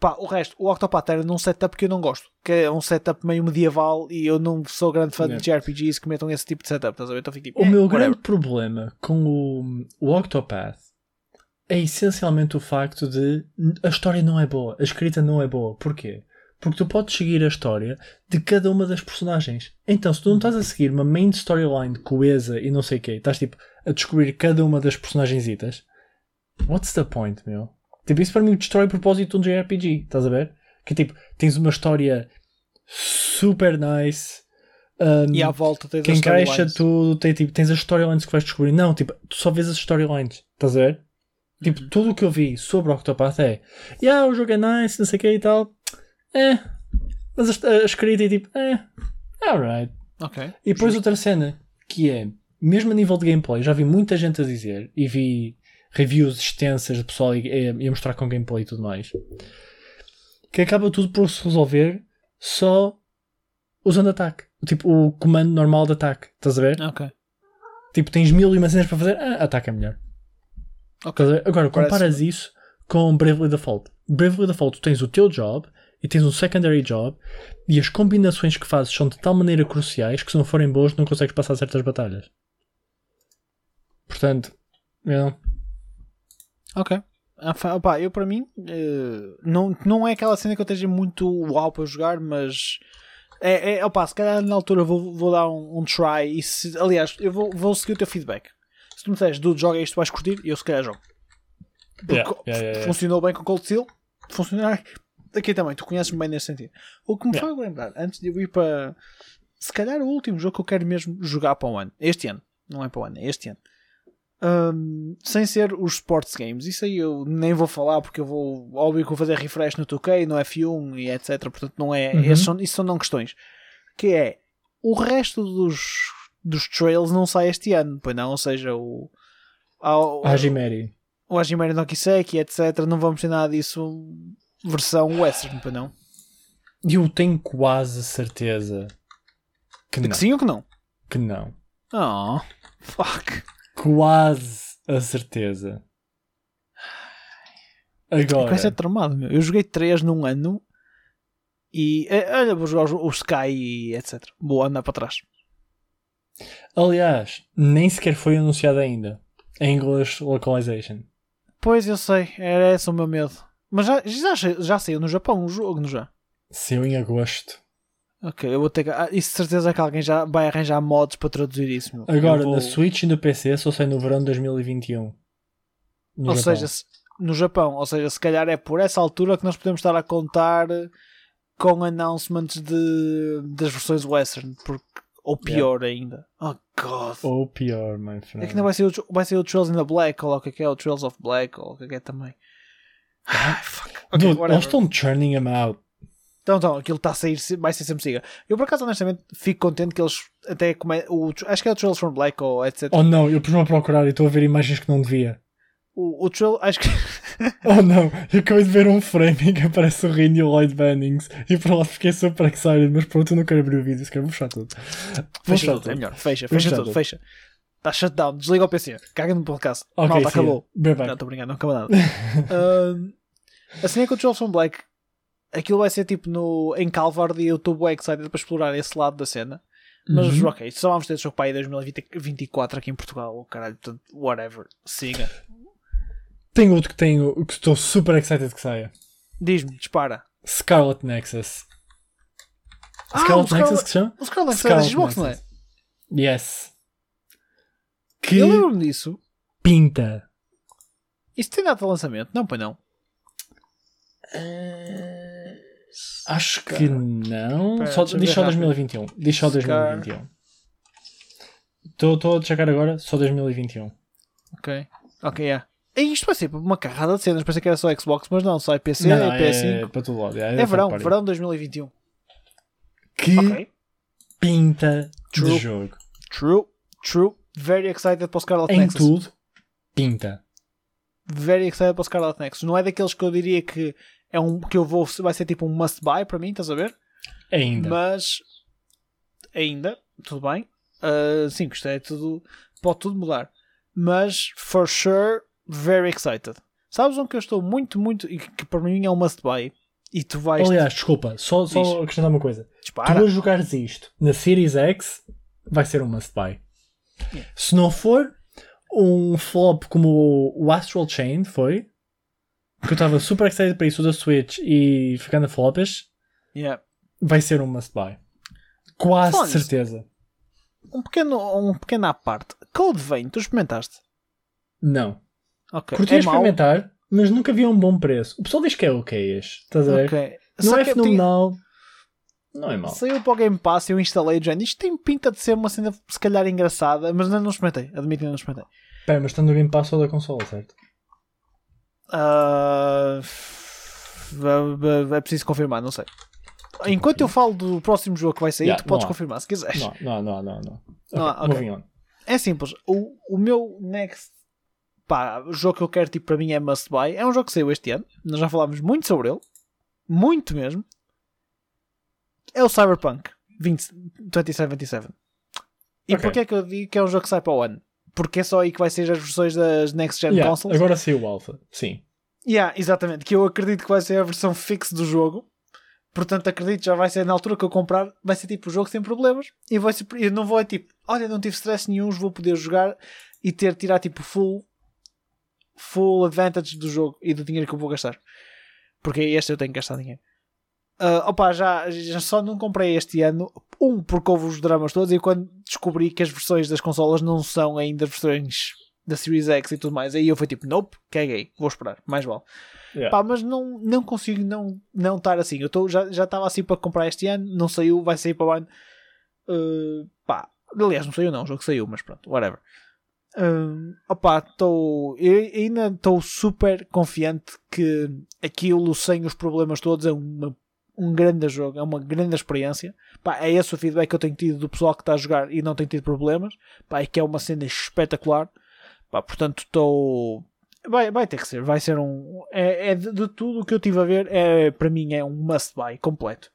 pá, o resto, o Octopath era num setup que eu não gosto, que é um setup meio medieval e eu não sou grande fã Yeah. de JRPGs que metam esse tipo de setup, estás a ver? Então tipo, O eh, meu whatever. grande problema com o, o Octopath é essencialmente o facto de a história não é boa, a escrita não é boa. Porquê? Porque tu podes seguir a história de cada uma das personagens. Então, se tu não estás a seguir uma main storyline coesa e não sei o quê, estás tipo a descobrir cada uma das personagensitas, what's the point, meu? Tipo, isso para mim destrói o propósito de um JRPG, estás a ver? Que tipo, tens uma história super nice. um, E à volta tens que encaixa tudo, tem, tipo, tens as storylines que vais descobrir. Não, tipo, tu só vês as storylines, estás a ver? Tipo, Uhum. tudo o que eu vi sobre Octopath é yeah, o jogo é nice, não sei o que e tal. É. Mas a, a escrita é tipo, é. Alright. Ok. E depois outra cena, que é, mesmo a nível de gameplay, já vi muita gente a dizer, e vi reviews extensas de pessoal e a mostrar com gameplay e tudo mais, que acaba tudo por se resolver só usando ataque. Tipo, o comando normal de ataque. Estás a ver? Ok. Tipo, tens mil e uma cenas para fazer, ah, ataque é melhor. Ok. Estás a ver? Agora, Parece- comparas isso com Bravely Default. Bravely Default, tu tens o teu job e tens um secondary job e as combinações que fazes são de tal maneira cruciais que se não forem boas não consegues passar certas batalhas. Portanto, yeah. Ok. Opá, eu para mim eh, não, não é aquela cena que eu esteja muito uau para jogar, mas é, é opá, se calhar na altura vou, vou dar um, um try e se, aliás, eu vou, vou seguir o teu feedback. Se tu me disseres, dude, joga isto, vais curtir, eu se calhar jogo. Porque yeah, yeah, yeah. funcionou bem com Cold Steel, funcionar aqui também, tu conheces-me bem nesse sentido. O que me Yeah. faz lembrar, antes de eu ir para se calhar o último jogo que eu quero mesmo jogar para o ano, este ano, não é para o ano, é este ano. Hum, sem ser os sports games, isso aí eu nem vou falar porque eu vou, óbvio que vou fazer refresh no 2K, no F1 e etc. Portanto, não é, Uhum. esses são, isso são não questões. Que é o resto dos, dos trails não sai este ano, pois não? Ou seja, o, ao- Hajimeri. o Hajimari no Kiseki, etc. Não vamos ter nada disso versão western, pois não? Eu tenho quase certeza que De não. que sim ou que não? Que não. Oh, fuck. Quase a certeza. Agora. Vai ser tramado, meu. Eu joguei 3 num ano e eh, olha, vou jogar os Sky e etc. Vou andar para trás. Aliás, nem sequer foi anunciado ainda. English Localization. Pois eu sei, era esse o meu medo. Mas já, já, já saiu no Japão o jogo, não já? Saiu em agosto. Ok, eu vou ter que. Ah, isso de certeza que alguém já vai arranjar mods para traduzir isso. Meu. Agora, vou- na Switch e no PC só sai no verão de 2021. No Ou Japão. seja, se- no Japão, ou seja, se calhar é por essa altura que nós podemos estar a contar com announcements de, das versões western, porque, ou pior ainda. Oh god. Ou pior, my friend. É que não vai ser, o, vai ser o Trails in the Black, ou o que é que é, o Trails of Black, ou o que é que é também. Ai, fuck. Ok, Dude, eles estão churning him out. Então, então, aquilo está a sair, vai ser sempre siga. Eu, por acaso, honestamente, fico contente que eles até come... o, acho que é o Trails from Black ou etc. Oh não, eu pus-me a procurar e estou a ver imagens que não devia. O, o Trill, acho que. Oh não, eu acabei de ver um frame em que aparece o Rin e o Lloyd Bannings e por lá fiquei super excited, mas pronto, eu não quero abrir o vídeo, se quero fechar tudo. Fecha fechar tudo, é melhor. Fecha, fecha fechar tudo, tudo. fecha. Está shutdown, desliga o PC, caga no podcast. Ok, Malta, acabou. bem. Não, estou brincando, não acabou nada. Ahm, assim é que o Jolson Black, aquilo vai ser tipo no, em Calvard e eu estou bem excited para explorar esse lado da cena. Mas Uhum. ok, só vamos ter jogo para aí 2024 aqui em Portugal, caralho, portanto, whatever, siga. Tenho outro que tenho, que estou super excited que saia. Diz-me, dispara. Scarlet Nexus. Ah, Scarlet Nexus Scarlet- que chama? O Scarlet Nexus é Scarlet Xbox, não é? Yes. Que Eu lembro-me disso. pinta. Isso tem data de lançamento? Não, pois não. Acho que não. Espera, só, diz só rápido. 2021. Diz só Scar- 2021. Estou a checar agora, só 2021. Ok. Ok, é. E isto vai ser uma carrada de cenas. Pensei que era só Xbox, mas não, sai PC, Não, não, PS5. é para todo lado. É, third verão, party. verão 2021. Que Ok. pinta True. de jogo. True, true. Very excited para o Scarlet Em Nexus. tudo, pinta. Very excited para o Scarlet Nexus. Não é daqueles que eu diria que é um que eu vou vai ser tipo um must buy para mim, estás a ver? Ainda. Mas ainda, tudo bem. Ah, sim, isto é tudo. Pode tudo mudar. Mas for sure, very excited. Sabes um que eu estou muito, muito. e que para mim é um must buy. E tu vais Aliás, desculpa, só, só acrescentar uma coisa. disparar. Tu a jogares isto na Series X, vai ser um must buy. Se não for um flop como o- Astral Chain foi, que eu estava super excited para isso da Switch e ficando a flopas, Yeah. vai ser um must buy. Quase nisso, certeza. Um pequeno, um pequeno à parte. Code Vein, tu experimentaste? Não. Ok. Curti é mau? experimentar, mas nunca vi um bom preço. O pessoal diz que é ok este. Estás a ver? Ok. Não Só é fenomenal. Não é mau. Saiu para o Game Pass e eu instalei o género. Isto tem pinta de ser uma cena se calhar engraçada, mas ainda não experimentei. Admito que ainda não experimentei. Pera, mas estando no Game Pass só da consola, certo? Ah, é preciso confirmar, não sei. Enquanto eu falo do próximo jogo que vai sair, Yeah, tu podes confirmar se quiseres. Não, não, não, não. não. Não há, Ok, ok. moving on. É simples. O, o meu next pá, o jogo que eu quero tipo, para mim é must buy. É um jogo que saiu este ano. Nós já falámos muito sobre ele. Muito mesmo. É o Cyberpunk 20, 2077. E Ok. porquê é que eu digo que é um jogo que sai para o ano? Porque é só aí que vai ser as versões das Next Gen Yeah, Consoles. agora saiu o Alpha. Sim. Yeah, exatamente. Que eu acredito que vai ser a versão fixe do jogo. Portanto, acredito que já vai ser na altura que eu comprar. Vai ser tipo o jogo sem problemas. E vai ser, eu não vou é tipo, olha, não tive stress nenhum, vou poder jogar e ter tirar tipo full full advantage do jogo e do dinheiro que eu vou gastar. Porque este eu tenho que gastar dinheiro. Ah, opa, já, já só não comprei este ano. Um, porque houve os dramas todos. E quando descobri que as versões das consolas não são ainda versões da Series X e tudo mais, aí eu fui tipo, nope, caguei, vou esperar, mais vale. Yeah. Pá, mas não, não consigo não, não estar assim. Eu tô, já estava assim para comprar este ano, não saiu, vai sair para o ano. Uh, pá, aliás, não saiu não, o jogo saiu, mas pronto, whatever. Uh, tô, eu ainda estou super confiante que aquilo sem os problemas todos é uma, um grande jogo, é uma grande experiência. Pá, é esse o feedback que eu tenho tido do pessoal que está a jogar e não tem tido problemas. Pá, é que é uma cena espetacular. Pá, portanto, estou. Vai, vai ter que ser, vai ser um. É, é de, de tudo o que eu tive a ver, é, para mim é um must buy completo.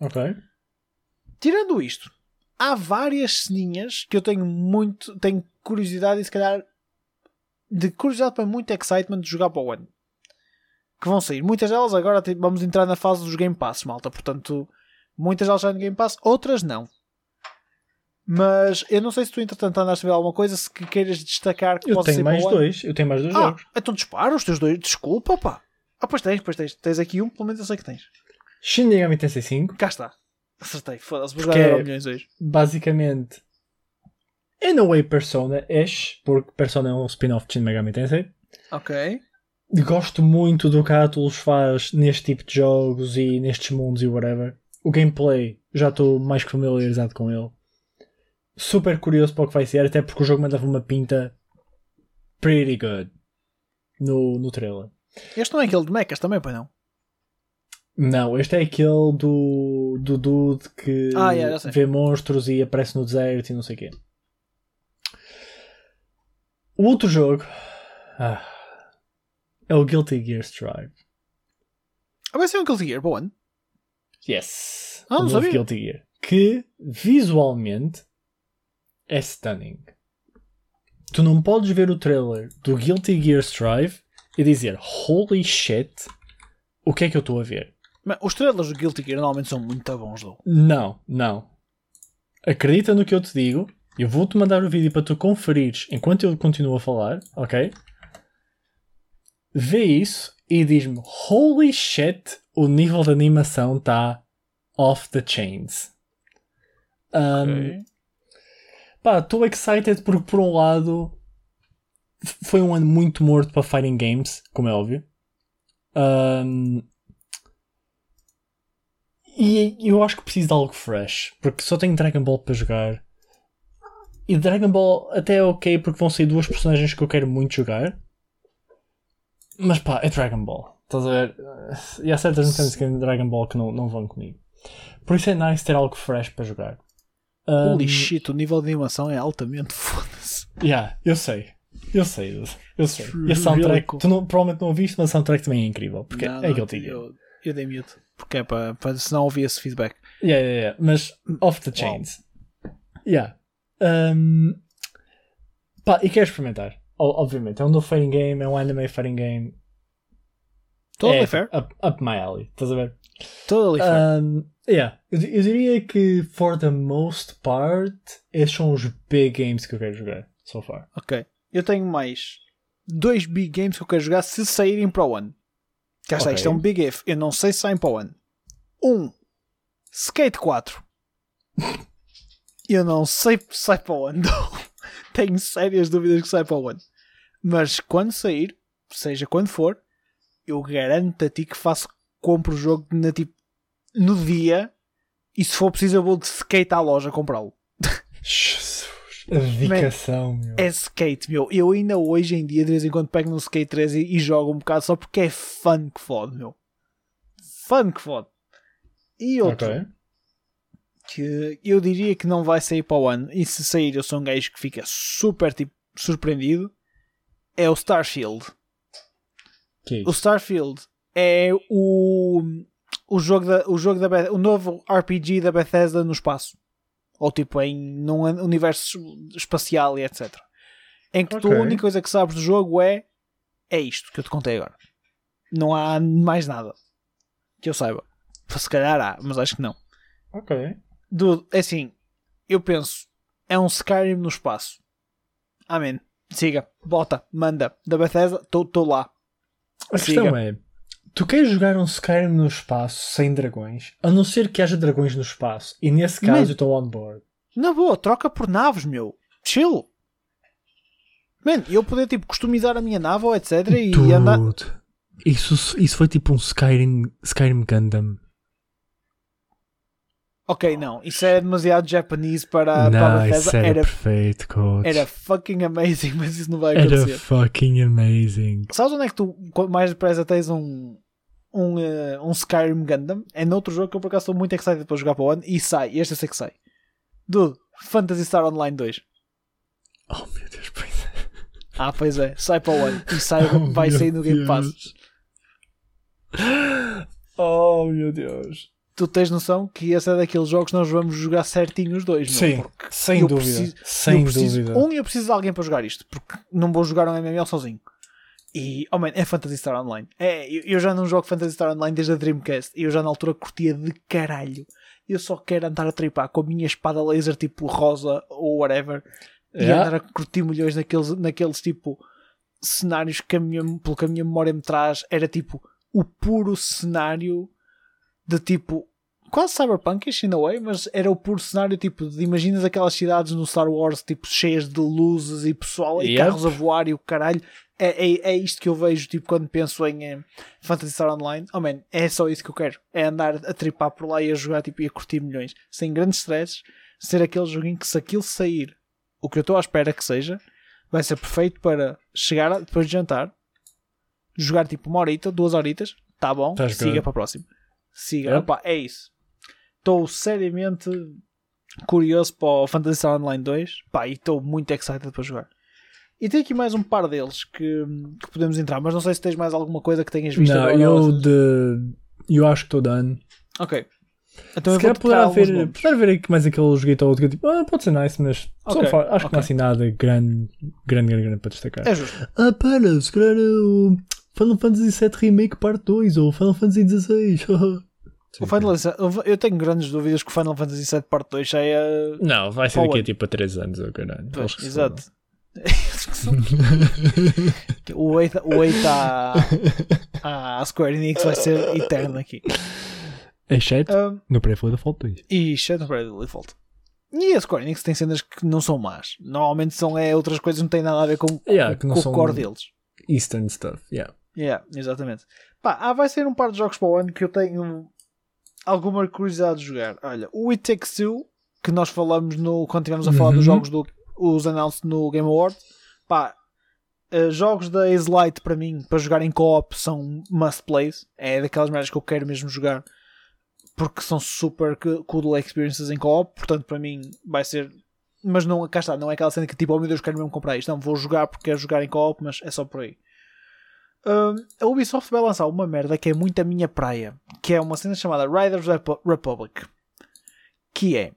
Ok. Tirando isto, há várias ceninhas que eu tenho muito. Tenho curiosidade e se calhar. De curiosidade para muito excitement de jogar para o ano. Que vão sair. Muitas delas agora vamos entrar na fase dos Game Pass, malta. Portanto, muitas delas já no Game Pass, outras não. Mas eu não sei se tu entretanto andaste a ver alguma coisa, se que queiras destacar que Eu possa tenho ser mais ano. dois. Eu tenho mais dois Ah, jogos. então dispara os teus dois. Desculpa, pá. Ah, pois tens, pois tens. Tens aqui um, pelo menos eu sei que tens. Shin Megami Tensei 5. Cá está. Acertei. Foda-se, vou jogar é- milhões hoje. Basicamente, in a way Persona-ish, porque Persona é um spin-off de Shin Megami Tensei. Ok. Gosto muito do que a Atlus faz neste tipo de jogos e nestes mundos e whatever. O gameplay, já estou mais que familiarizado com ele. Super curioso para o que vai ser, até porque o jogo mandava uma pinta pretty good no, no trailer. Este não é aquele de mechas também, pois não? Não, este é aquele do, do dude que Ah, yeah, vê monstros e aparece no deserto e não sei o quê. O outro jogo ah, é o Guilty Gear Strive. Ah, vai ser um Guilty Gear ano? Yes. Ah, não sabia. Guilty Gear. Que visualmente é stunning. Tu não podes ver o trailer do Guilty Gear Strive e dizer holy shit, o que é que eu estou a ver? Mas os trailers do Guilty Gear normalmente são muito bons, though. Não, não. Acredita no que eu te digo. Eu vou-te mandar o vídeo para tu conferires enquanto eu continuo a falar, ok? Vê isso e diz-me: Holy shit, o nível de animação está off the chains. Um, Pá, estou excited porque, por um lado, foi um ano muito morto para fighting games, como é óbvio. Um, e eu acho que preciso de algo fresh, porque só tenho Dragon Ball para jogar. E Dragon Ball até é ok, porque vão sair duas personagens que eu quero muito jogar. Mas pá, é Dragon Ball. Estás a ver? E há certas mecânicas em Dragon Ball que não, não vão comigo. Por isso é nice ter algo fresh para jogar. Holy Um, shit, o nível de animação é altamente foda-se. Yeah, eu sei. Eu sei, eu sei. E a soundtrack, tu não- provavelmente não ouviste, mas a soundtrack também é incrível. Porque Não, é não, Guilty Gear. eu, eu dei mute. Porque é para, para se não ouvir esse feedback. Yeah, yeah, yeah. Mas off the chains. Yeah. Um, pá, e quero experimentar. Obviamente, é um novo fighting game, é um anime fighting game. Totally é fair. Up, up my alley, estás a ver? Totally fair. Um, yeah. Eu, eu diria que, for the most part, esses são os big games que eu quero jogar, so far. Ok. Eu tenho mais dois big games que eu quero jogar se saírem para o ano. Cá está, Ok. isto é um big if. Eu não sei se saem para o ano. Um, Skate 4. Eu não sei se sai para o ano. Tenho sérias dúvidas que sai para o ano. Mas quando sair, seja quando for, eu garanto a ti que faço, compro o jogo na, tipo, no dia e se for preciso eu vou de skate à loja comprá-lo. Jesus, a dedicação, meu. É skate, meu. Eu ainda hoje em dia, de vez em quando, pego no skate 3 e, e jogo um bocado só porque é fun que fode, meu. Fun que fode. E outro Ok. Que eu diria que não vai sair para o ano, e se sair, eu sou um gajo que fica super tipo, surpreendido. É o Starfield. É O? Starfield é o, o jogo da, o jogo da Beth- o novo RPG da Bethesda no espaço. Ou tipo em num universo espacial e etc. Em que tu Ok. a única coisa que sabes do jogo é é isto que eu te contei agora. Não há mais nada que eu saiba. Se calhar há, mas acho que não. Ok. Dude, é assim, eu penso, é um Skyrim no espaço. Amém. Siga, bota, manda. Da Bethesda, estou lá. A Siga. questão é: tu queres jogar um Skyrim no espaço sem dragões? A não ser que haja dragões no espaço. E nesse caso Man. eu estou on board. Na boa, troca por naves, meu. Chill. Man, eu poder tipo customizar a minha nave ou etc. e andar. Isso, isso foi tipo um Skyrim, Skyrim Gundam. Ok, não, isso é demasiado japonês para, para a não, Bethesda. era, Era, perfeito, coach. era fucking amazing, mas isso não vai Era acontecer. fucking amazing. Sabes onde é que tu quanto mais depressa tens um, um, eh, um Skyrim Gundam? É noutro jogo que eu por acaso estou muito excited para jogar para o ano e sai, este eu sei que sai. Dude, Phantasy Star Online 2. Oh meu Deus, pois é. Ah, pois é, sai para o ano e sai, Oh, vai sair no Game Pass. Deus. Oh meu Deus. Tu tens noção que esse é daqueles jogos que nós vamos jogar certinho os dois, meu, Sim, porque sem eu dúvida. preciso- sem eu preciso, dúvida. Um, eu preciso de alguém para jogar isto, porque não vou jogar um MMO sozinho. E, oh man, é Phantasy Star Online. É, eu, eu já não jogo Phantasy Star Online desde a Dreamcast. E eu já na altura curtia de caralho. Eu só quero andar a tripar com a minha espada laser tipo rosa ou whatever. E Yeah. andar a curtir milhões naqueles, naqueles tipo cenários que a minha, pelo que a minha memória me traz. Era tipo o puro cenário de tipo quase cyberpunkish in a way, mas era o puro cenário tipo de imaginas aquelas cidades no Star Wars tipo cheias de luzes e pessoal e Yep. carros a voar e o caralho. É, é, é isto que eu vejo tipo quando penso em eh, Fantasy Star Online. Oh man, é só isso que eu quero. É andar a tripar por lá e a jogar tipo, e a curtir milhões sem grandes stresses. Ser aquele joguinho que se aquilo sair, o que eu estou à espera que seja, vai ser perfeito para chegar a- depois de jantar, jogar tipo uma horita, duas horitas, tá bom, Tás siga para a próxima. Siga, Yep. Opa, é isso. Estou seriamente curioso para o Fantasy Star Online 2 pá, e estou muito excited para jogar. E tem aqui mais um par deles que, que podemos entrar, mas não sei se tens mais alguma coisa que tenhas visto Não, eu de. Eu acho que estou done. Ok. Então Se calhar poderá haver aqui mais aquele joguito ou outro que eu tipo, ah, pode ser nice, mas só Ok, fa- acho que ok. não há assim nada grande, grande, grande, grande para destacar. É justo. Ah, para, se calhar o Final Fantasy VII Remake Parte 2 ou Final Fantasy XVI. O Final Fantasy- eu tenho grandes dúvidas que o Final Fantasy VII Parte 2 já é. Não, vai ser daqui a tipo a 3 anos ou caralho. Pois, exato. o 8, o 8 à, à Square Enix vai ser eterno aqui. Exceto Um, no Preflow da Fault 2. e Shadow of the Default. E a Square Enix tem cenas que não são más. Normalmente são é, outras coisas que não têm nada a ver com, Yeah, com, que não com são- o core deles. Eastern stuff, yeah. Yeah, exatamente. Pá, ah, vai ser um par de jogos para o ano que eu tenho alguma curiosidade de jogar. Olha, o It Takes Two, que nós falamos no, quando estivemos a falar Uhum. dos jogos do, os announced no Game Award. Pá, eh, jogos da Ace Light para mim, para jogar em co-op, são must plays. É daquelas merdas que eu quero mesmo jogar porque são super co- cool experiences em co-op. Portanto, para mim vai ser. Mas não, cá está, não é aquela cena que tipo, oh meu Deus, quero mesmo comprar isto. Não, vou jogar porque quero jogar em co-op, mas é só por aí. Um, a Ubisoft vai lançar uma merda que é muito a minha praia, que é uma cena chamada Riders Repo- Republic. Que é.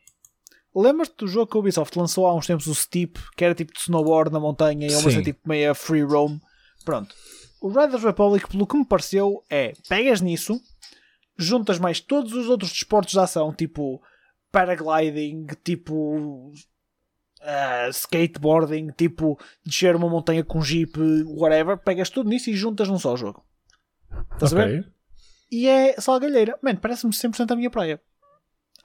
Lembras-te do jogo que a Ubisoft lançou há uns tempos, o Steep, que era tipo de snowboard na montanha e é uma tipo meio free roam? Pronto. O Riders Republic, pelo que me pareceu, é pegas nisso, juntas mais todos os outros desportos de ação, tipo paragliding, tipo ah, skateboarding, tipo descer uma montanha com jeep, whatever, pegas tudo nisso e juntas num só jogo. Estás a ver? E é salgalheira. Mano, parece-me 100% a minha praia.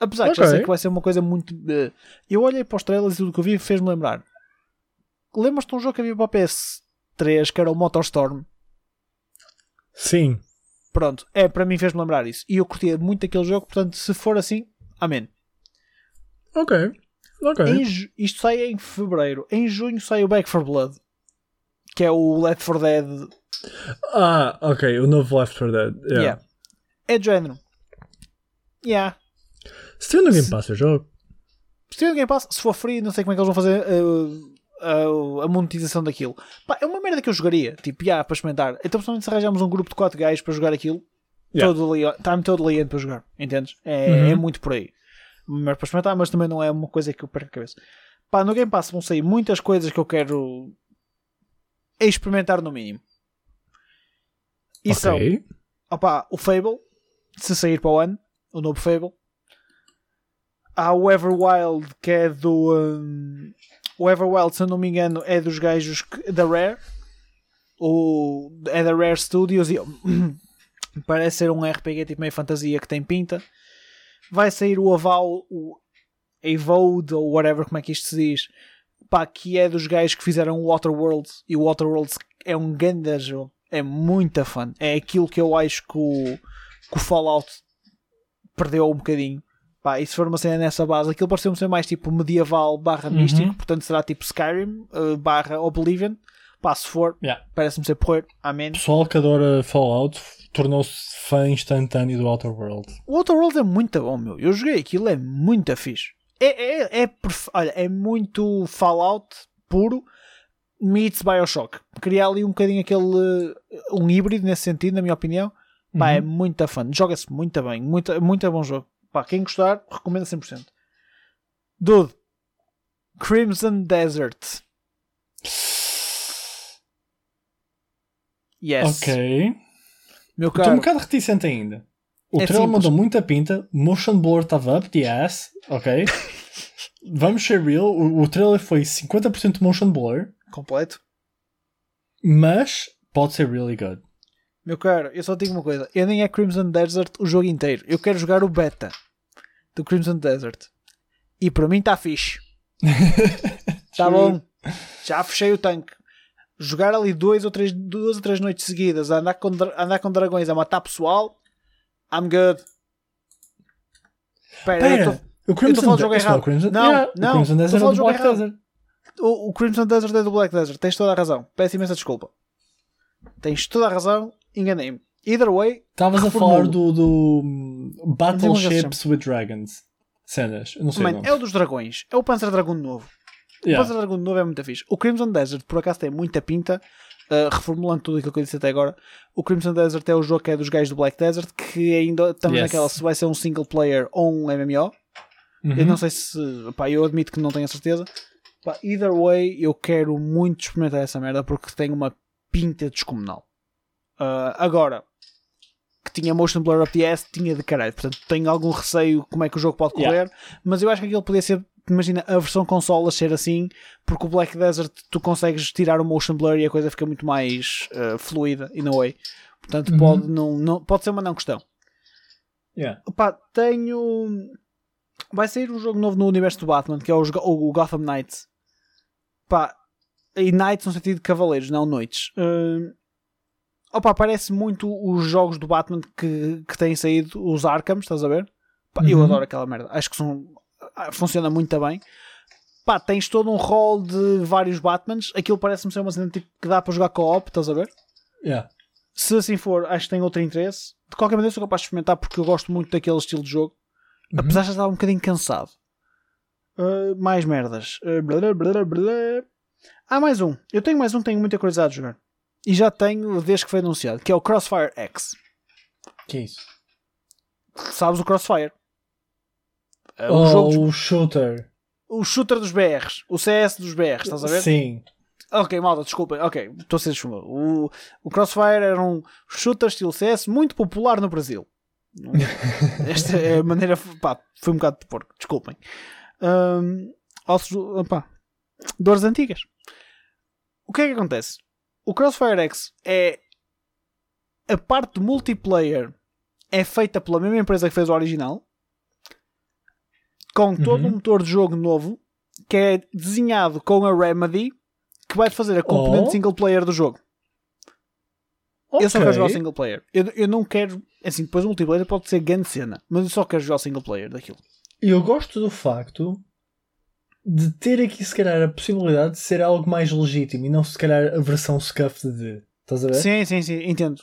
Apesar que já sei que vai ser uma coisa muito. eh, Eu olhei para os trailers e tudo que eu vi fez-me lembrar. Lembras-te de um jogo que havia para a PS3 que era o Motorstorm? Sim. Pronto, é, para mim fez-me lembrar isso. E eu curtia muito aquele jogo, portanto, se for assim, amém. Ok. Ok. Em isto sai em fevereiro. Em junho sai o Back for Blood, que é o Left 4 Dead. Ah, ok. O novo Left 4 Dead. Yeah. Yeah. É de género. Yeah. Se tiver no Game Pass, eu jogo. Se tiver no Game Pass, se for free, não sei como é que eles vão fazer uh, uh, a monetização daquilo. Pá, é uma merda que eu jogaria. Tipo, yeah, para experimentar. Então, principalmente se arranjarmos um grupo de 4 gajos para jogar aquilo, Yeah. todo ali, está-me todo ali para jogar. Entendes? É, Uhum. é muito por aí. Mas para experimentar, mas também não é uma coisa que eu perco a cabeça. Pá, no Game Pass vão sair muitas coisas que eu quero experimentar no mínimo. E são ok. Opa, o Fable, se sair para o ano, o novo Fable. Há o Everwild, que é do. hum, o Everwild, se eu não me engano, é dos gajos que- da Rare. O, é da Rare Studios e parece ser um RPG tipo meio fantasia que tem pinta. Vai sair o Aval, o Avode, ou whatever, como é que isto se diz. Pá, que é dos gajos que fizeram o Waterworld. E o Waterworld é um grande jogo. É muito fã. É aquilo que eu acho que o, que o Fallout perdeu um bocadinho. Pá, e se for uma cena nessa base, aquilo pareceu-me ser mais tipo medieval barra Uhum. místico, portanto será tipo Skyrim uh, barra Oblivion. Pá, se for, Yeah. parece-me ser porreiro. Amém. Pessoal que adora Fallout tornou-se fã instantâneo do Outer World. O Outer World é muito bom, meu. Eu joguei aquilo, é muito fixe. É, é, é, perfe- olha, é muito Fallout puro meets Bioshock. Criar ali um bocadinho aquele. um híbrido nesse sentido, na minha opinião. Pá, é muito fã. Joga-se muito bem. Muito, muito bom jogo. Pá, quem gostar, recomendo 100%. Dude. Crimson Desert. Yes. Ok. Meu Estou um caro. bocado reticente ainda. O É trailer mandou muita pinta. Motion blur estava up the ass. Ok. Vamos ser real. O, o trailer foi 50% motion blur. Completo. Mas pode ser really good. Meu caro, eu só digo uma coisa. Eu nem é Crimson Desert o jogo inteiro. Eu quero jogar o beta do Crimson Desert. E para mim está fixe. Está bom. Já fechei o tanque. Jogar ali dois ou três, duas ou três noites seguidas a andar com, andar com dragões a matar pessoal. I'm good. Espera, eu Pera, tô- o Crimson jogo errado. Crimson, Não, Yeah, não, o Crimson Desert é do Black errado. Desert. o, o Crimson Desert é do Black Desert. Tens toda a razão. Peço imensa desculpa. Tens toda a razão. Enganei-me. Either way, Estavas a falar do, do é Battleships with Dragons. Cenas. Eu não sei Mano, é o dos dragões. É o Panzer Dragon novo. Yeah. O Panzer Dragoon novo é muito fixe. O Crimson Desert, por acaso, tem muita pinta. uh, reformulando tudo aquilo que eu disse até agora, o Crimson Desert é o jogo que é dos gajos do Black Desert, que ainda estamos Yes. naquela se vai ser um single player ou um MMO. Eu Uhum. não sei se. Pá, eu admito que não tenho a certeza. Pá, either way, eu quero muito experimentar essa merda porque tem uma pinta descomunal. Ah, agora, que tinha Motion Blur Up the Ass, tinha de caralho. Portanto, tenho algum receio como é que o jogo pode correr. Yeah. Mas eu acho que aquilo podia ser. Imagina a versão console a ser assim, porque o Black Desert tu consegues tirar o motion blur e a coisa fica muito mais ah, fluida, in a way. Portanto, Uhum. pode, não, não, pode ser uma não questão. Yeah. Pá, tenho. Vai sair um jogo novo no universo do Batman, que é Go- o Gotham Knights. Pá, e Knights no sentido de cavaleiros, não noites. Uh... Opa, parece muito os jogos do Batman que, que têm saído, os Arkham, estás a ver? Pá, Eu Uhum. adoro aquela merda. Acho que são, funciona muito bem. Pá, tens todo um rol de vários Batmans. Aquilo parece-me ser uma cena tipo, que dá para jogar co-op, estás a ver? Yeah. Se assim for, acho que tem outro interesse. De qualquer maneira, sou capaz de experimentar porque eu gosto muito daquele estilo de jogo. Uhum. Apesar de já estar um bocadinho cansado. Uh, mais merdas. Uh, blá, blá, blá. Há mais um. Eu tenho mais um que tenho muita curiosidade de jogar. E já tenho desde que foi anunciado. Que é o Crossfire X. Que é isso? Sabes o Crossfire? O, oh, jogo dos- o shooter. o shooter dos BRs. O CS dos BRs. Estás a ver? Sim. Ok, malta, desculpem. Ok, estou a ser chumbo. O, o Crossfire era um shooter estilo CS muito popular no Brasil. Esta é a maneira. Pá, foi um bocado de porco, desculpem. Hum, ossos- dores antigas. O que é que acontece? O Crossfire X é. A parte do multiplayer é feita pela mesma empresa que fez o original, com todo Uhum. um motor de jogo novo que é desenhado com a Remedy que vai fazer a componente Oh. single player do jogo. Eu só quero jogar single player. Eu, eu não quero. Assim, depois o multiplayer pode ser grande cena, mas eu só quero jogar single player daquilo. Eu gosto do facto de ter aqui, se calhar, a possibilidade de ser algo mais legítimo e não, se calhar, a versão scuffed de. Estás a ver? Sim, sim, sim, entendo.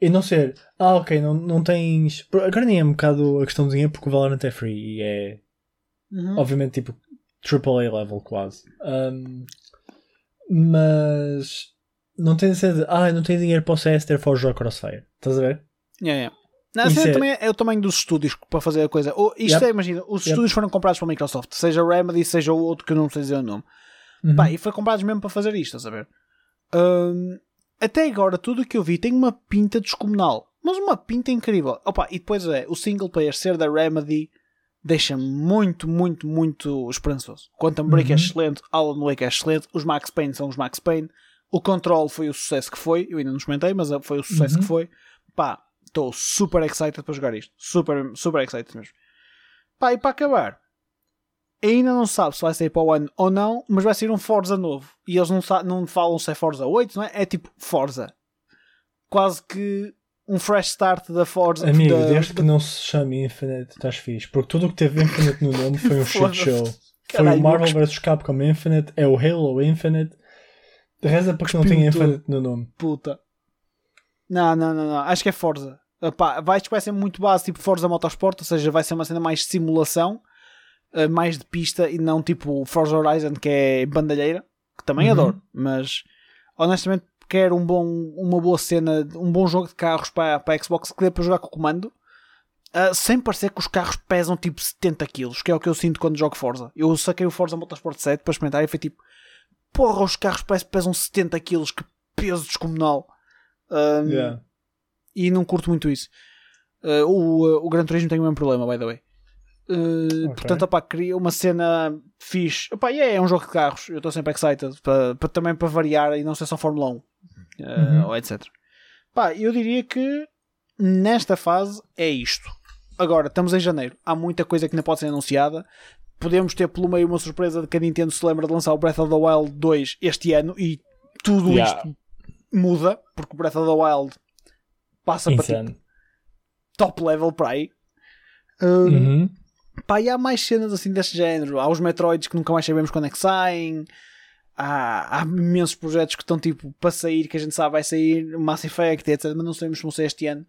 E não ser, ah, ok, não, não tens. Agora nem é um bocado a questão do dinheiro porque o Valorant é free e é, Uhum. obviamente, tipo, AAA level quase. Um, mas não tem de ser de, ah, não tenho dinheiro para o CS, therefore jogo Crossfire. Estás a ver? Yeah, yeah. Não, a Isso cena é- também é o tamanho dos estúdios para fazer a coisa. Ou, isto Yep. é, imagina, os Yep. estúdios foram comprados pela Microsoft, seja Remedy, seja o outro que eu não sei dizer o nome. Uhum. Pá, e foi comprados mesmo para fazer isto, estás a ver? Hum, até agora, tudo o que eu vi tem uma pinta descomunal. Mas uma pinta incrível. Opa, e depois é, o single player ser da Remedy deixa-me muito, muito, muito esperançoso. Quantum Break é Uhum. excelente, Alan Wake é excelente, os Max Payne são os Max Payne, o Control foi o sucesso que foi, eu ainda não experimentei, mas foi o sucesso Uhum. que foi. Pá, estou super excited para jogar isto. Super, super excited mesmo. Pá, e para acabar, ainda não sabe se vai sair para o ano ou não, mas vai sair um Forza novo. E eles não, não falam se é Forza 8, não é? É tipo Forza. Quase que um fresh start da Forza. Amigo, da- desde da- que não se chame Infinite, estás fixe. Porque tudo o que teve Infinite no nome foi um shit show. Foi Caralho, o Marvel vs Capcom Infinite, é o Halo Infinite. Reza para que não tudo. Infinite no nome. puta. Não, não, não, não. Acho que é Forza. Epá, vai, vai ser muito base tipo Forza Motorsport, ou seja, vai ser uma cena mais simulação, eh, mais de pista e não tipo Forza Horizon que é bandalheira, que também Uhum. adoro, mas honestamente quero um bom, uma boa cena, um bom jogo de carros para, para a Xbox que dê para jogar com o comando. ah, sem parecer que os carros pesam tipo 70 kg, que é o que eu sinto quando jogo Forza. Eu saquei o Forza Motorsport 7 para experimentar e foi tipo, porra, os carros parece que pesam 70 kg, que peso descomunal. Ah, Yeah. e não curto muito isso. Uh, o, uh, o Gran Turismo tem o mesmo problema, by the way. Uh, Ok. Portanto, opá, queria uma cena fixe. Opá, e é, é um jogo de carros. Eu estou sempre excited para, para- também para variar e não ser só Fórmula 1 uh, Uhum. ou etc. Pá, eu diria que nesta fase é isto. Agora, estamos em janeiro. Há muita coisa que ainda pode ser anunciada. Podemos ter pelo meio uma surpresa de que a Nintendo se lembra de lançar o Breath of the Wild 2 este ano e tudo Yeah. isto muda, porque o Breath of the Wild passa para tipo, top level para aí. Uh, Uhum. Pá, e há mais cenas assim deste género. Há os Metroids que nunca mais sabemos quando é que saem. Há, há imensos projetos que estão tipo para sair, que a gente sabe vai sair, Mass Effect, etc. Mas não sabemos se vão ser este ano.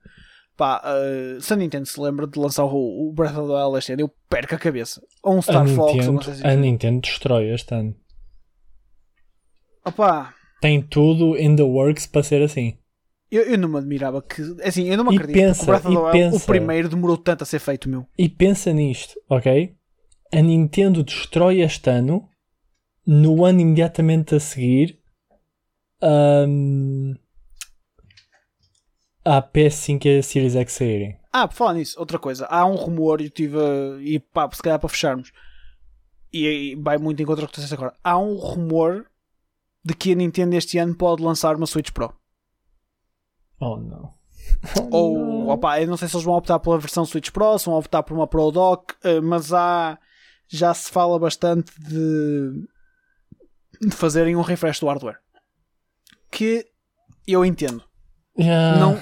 Pá, uh, se a Nintendo se lembra de lançar o, o Breath of the Wild este ano, eu perco a cabeça. Ou um A Star Fox, ou Nintendo, uma coisa a assim. Nintendo destrói este ano. Opa, Tem tudo in the works para ser assim. Eu, eu não me admirava que. Assim, eu não me E acredito pensa, que o Breath of e the Wild, pensa. o primeiro, demorou tanto a ser feito, meu. E pensa nisto, ok? A Nintendo destrói este ano, no ano imediatamente a seguir, hum, a PS5 e a Series X saírem. Ah, por falar nisso, outra coisa. Há um rumor, e eu tive. a- E pá, se calhar para fecharmos. E, aí vai muito em contra do que tu disseste agora. Há um rumor de que a Nintendo este ano pode lançar uma Switch Pro. Oh não. Ou, não. opá, eu não sei se eles vão optar pela versão Switch Pro, se vão optar por uma Pro Dock, eh, mas há. Já se fala bastante de. de fazerem um refresh do hardware. Que eu entendo. Yeah. Não,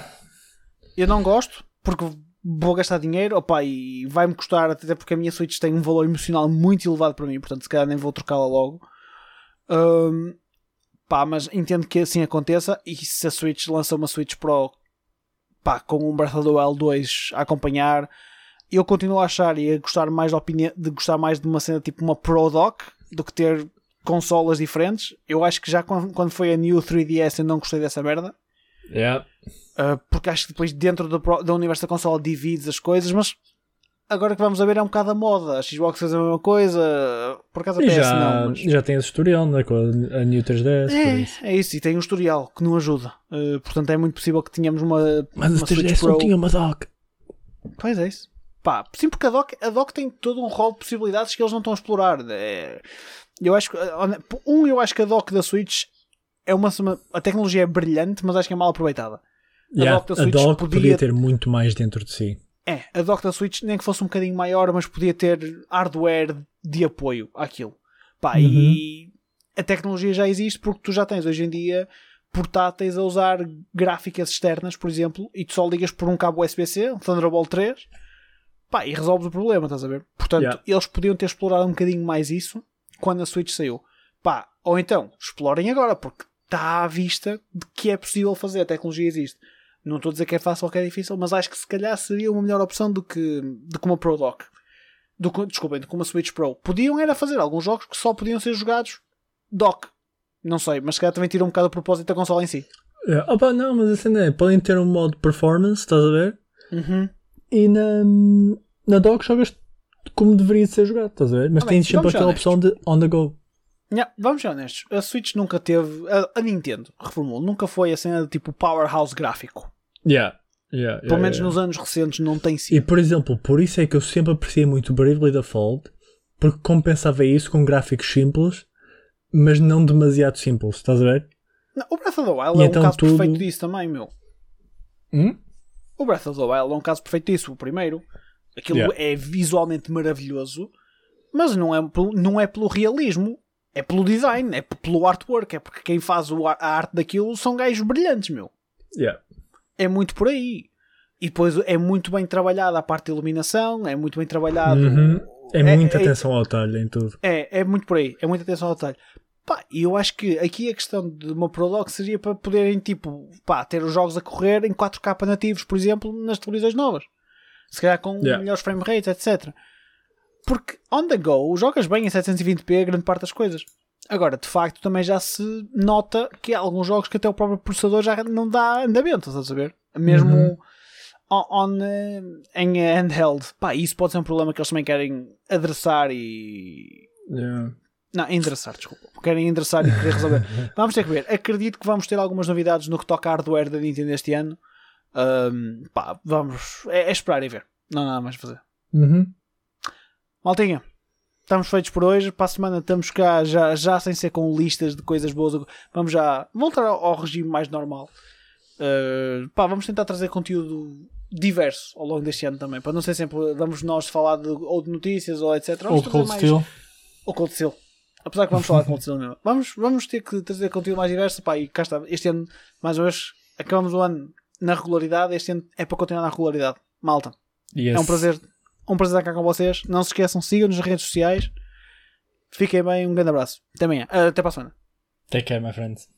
eu não gosto porque vou gastar dinheiro opa, e vai-me custar, até porque a minha Switch tem um valor emocional muito elevado para mim, portanto, se calhar nem vou trocá-la logo. Hum, pá, mas entendo que assim aconteça. E se a Switch lança uma Switch Pro pá, com um Breath of the Wild 2 a acompanhar, eu continuo a achar e a gostar mais da opinião, de gostar mais de uma cena tipo uma Pro Dock do que ter consolas diferentes. Eu acho que já quando foi a New 3DS eu não gostei dessa merda. Yeah. Uh, porque acho que depois dentro do, do universo da consola divides as coisas, mas agora que vamos a ver é um bocado a moda. A Xbox fez a mesma coisa, por acaso a PS já, não. Mas... já tem esse historial, né? Com a, a New 3DS. por isso. É, é isso, e tem um historial que não ajuda. Uh, portanto, é muito possível que tenhamos uma, Mas uma a Switch 3DS Pro. não tinha uma dock. Pois é isso. Pá, sim, porque a dock, a dock tem todo um rol de possibilidades que eles não estão a explorar. É, eu acho que, um, eu acho que a dock da Switch é uma, a tecnologia é brilhante, mas acho que é mal aproveitada. Yeah, dock da a Switch dock podia- podia ter muito mais dentro de si. É, a dock da Switch nem que fosse um bocadinho maior, mas podia ter hardware de apoio àquilo. Pá, e a tecnologia já existe porque tu já tens hoje em dia portáteis a usar gráficas externas, por exemplo, e tu só ligas por um cabo USB-C, um Thunderbolt 3, pá, e resolves o problema, estás a ver? Portanto, Yeah. eles podiam ter explorado um bocadinho mais isso quando a Switch saiu. Pá, ou então, explorem agora, porque está à vista de que é possível fazer, a tecnologia existe. Não estou a dizer que é fácil ou que é difícil, mas acho que se calhar seria uma melhor opção do que, do que uma Pro Dock. Do que, desculpem, do que uma Switch Pro. Podiam era fazer alguns jogos que só podiam ser jogados dock. Não sei, mas se calhar também tira um bocado o propósito da consola em si. Yeah. Opa, não, mas assim não é. Podem ter um modo performance, estás a ver? Uhum. E na, na dock jogas como deveria ser jogado, estás a ver? Mas Ah, tens sempre aquela opção de on the go. Yeah, vamos ser honestos. A Switch nunca teve. A, a Nintendo, reformulou, nunca foi a cena de tipo powerhouse gráfico. Yeah. Yeah, Pelo menos nos anos recentes não tem E sido. por exemplo, por isso é que eu sempre apreciei muito Bravely Default, porque compensava isso com gráficos simples, mas não demasiado simples, estás a ver? Não, o Breath of the Wild E é então um caso tudo- perfeito disso também, meu. Hum? O Breath of the Wild é um caso perfeito disso. O primeiro, aquilo Yeah. é visualmente maravilhoso, mas não é, não é pelo realismo, é pelo design, é pelo artwork, é porque quem faz a arte daquilo são gajos brilhantes, meu. Yeah. É muito por aí. E depois é muito bem trabalhada a parte de iluminação, é muito bem trabalhado. Uhum. É, muita é, atenção ao detalhe em tudo. É, é muito por aí, é muita atenção ao detalhe. Pá, e eu acho que aqui a questão de uma Pro Dock seria para poderem, tipo, pá, ter os jogos a correr em 4K nativos, por exemplo, nas televisões novas. Se calhar com Yeah. melhores frame rates, etc. Porque on the go, jogas bem em 720p a grande parte das coisas. Agora, de facto, também já se nota que há alguns jogos que até o próprio processador já não dá andamento, estás a saber? Mesmo Uhum. on, on, eh, em handheld. Pá, isso pode ser um problema que eles também querem adressar e Yeah. não, endereçar, desculpa. Querem endereçar e querer resolver. vamos ter que ver. Acredito que vamos ter algumas novidades no que toca a hardware da Nintendo este ano. Ahm, pá, vamos. É, é esperar e ver. Não há nada mais a fazer. Uhum. Maltinha, estamos feitos por hoje. Para a semana estamos cá já, já sem ser com listas de coisas boas. Vamos já voltar ao, ao regime mais normal. Ah, pá, vamos tentar trazer conteúdo diverso ao longo deste ano também. Para não ser sempre. Vamos nós falar de, ou de notícias ou etc. Vamos Ou Cold mais- Steel. ou Cold Steel. Apesar que vamos falar de Cold Steel mesmo. Vamos, vamos ter que trazer conteúdo mais diverso. Pá, e cá está. Este ano, mais uma vez, acabamos o ano na regularidade. Este ano é para continuar na regularidade. Malta, Yes. é um prazer, um prazer estar cá com vocês. Não se esqueçam, sigam-nos nas redes sociais. Fiquem bem, um grande abraço. Até amanhã. Ah, até para a semana. Take care, my friends.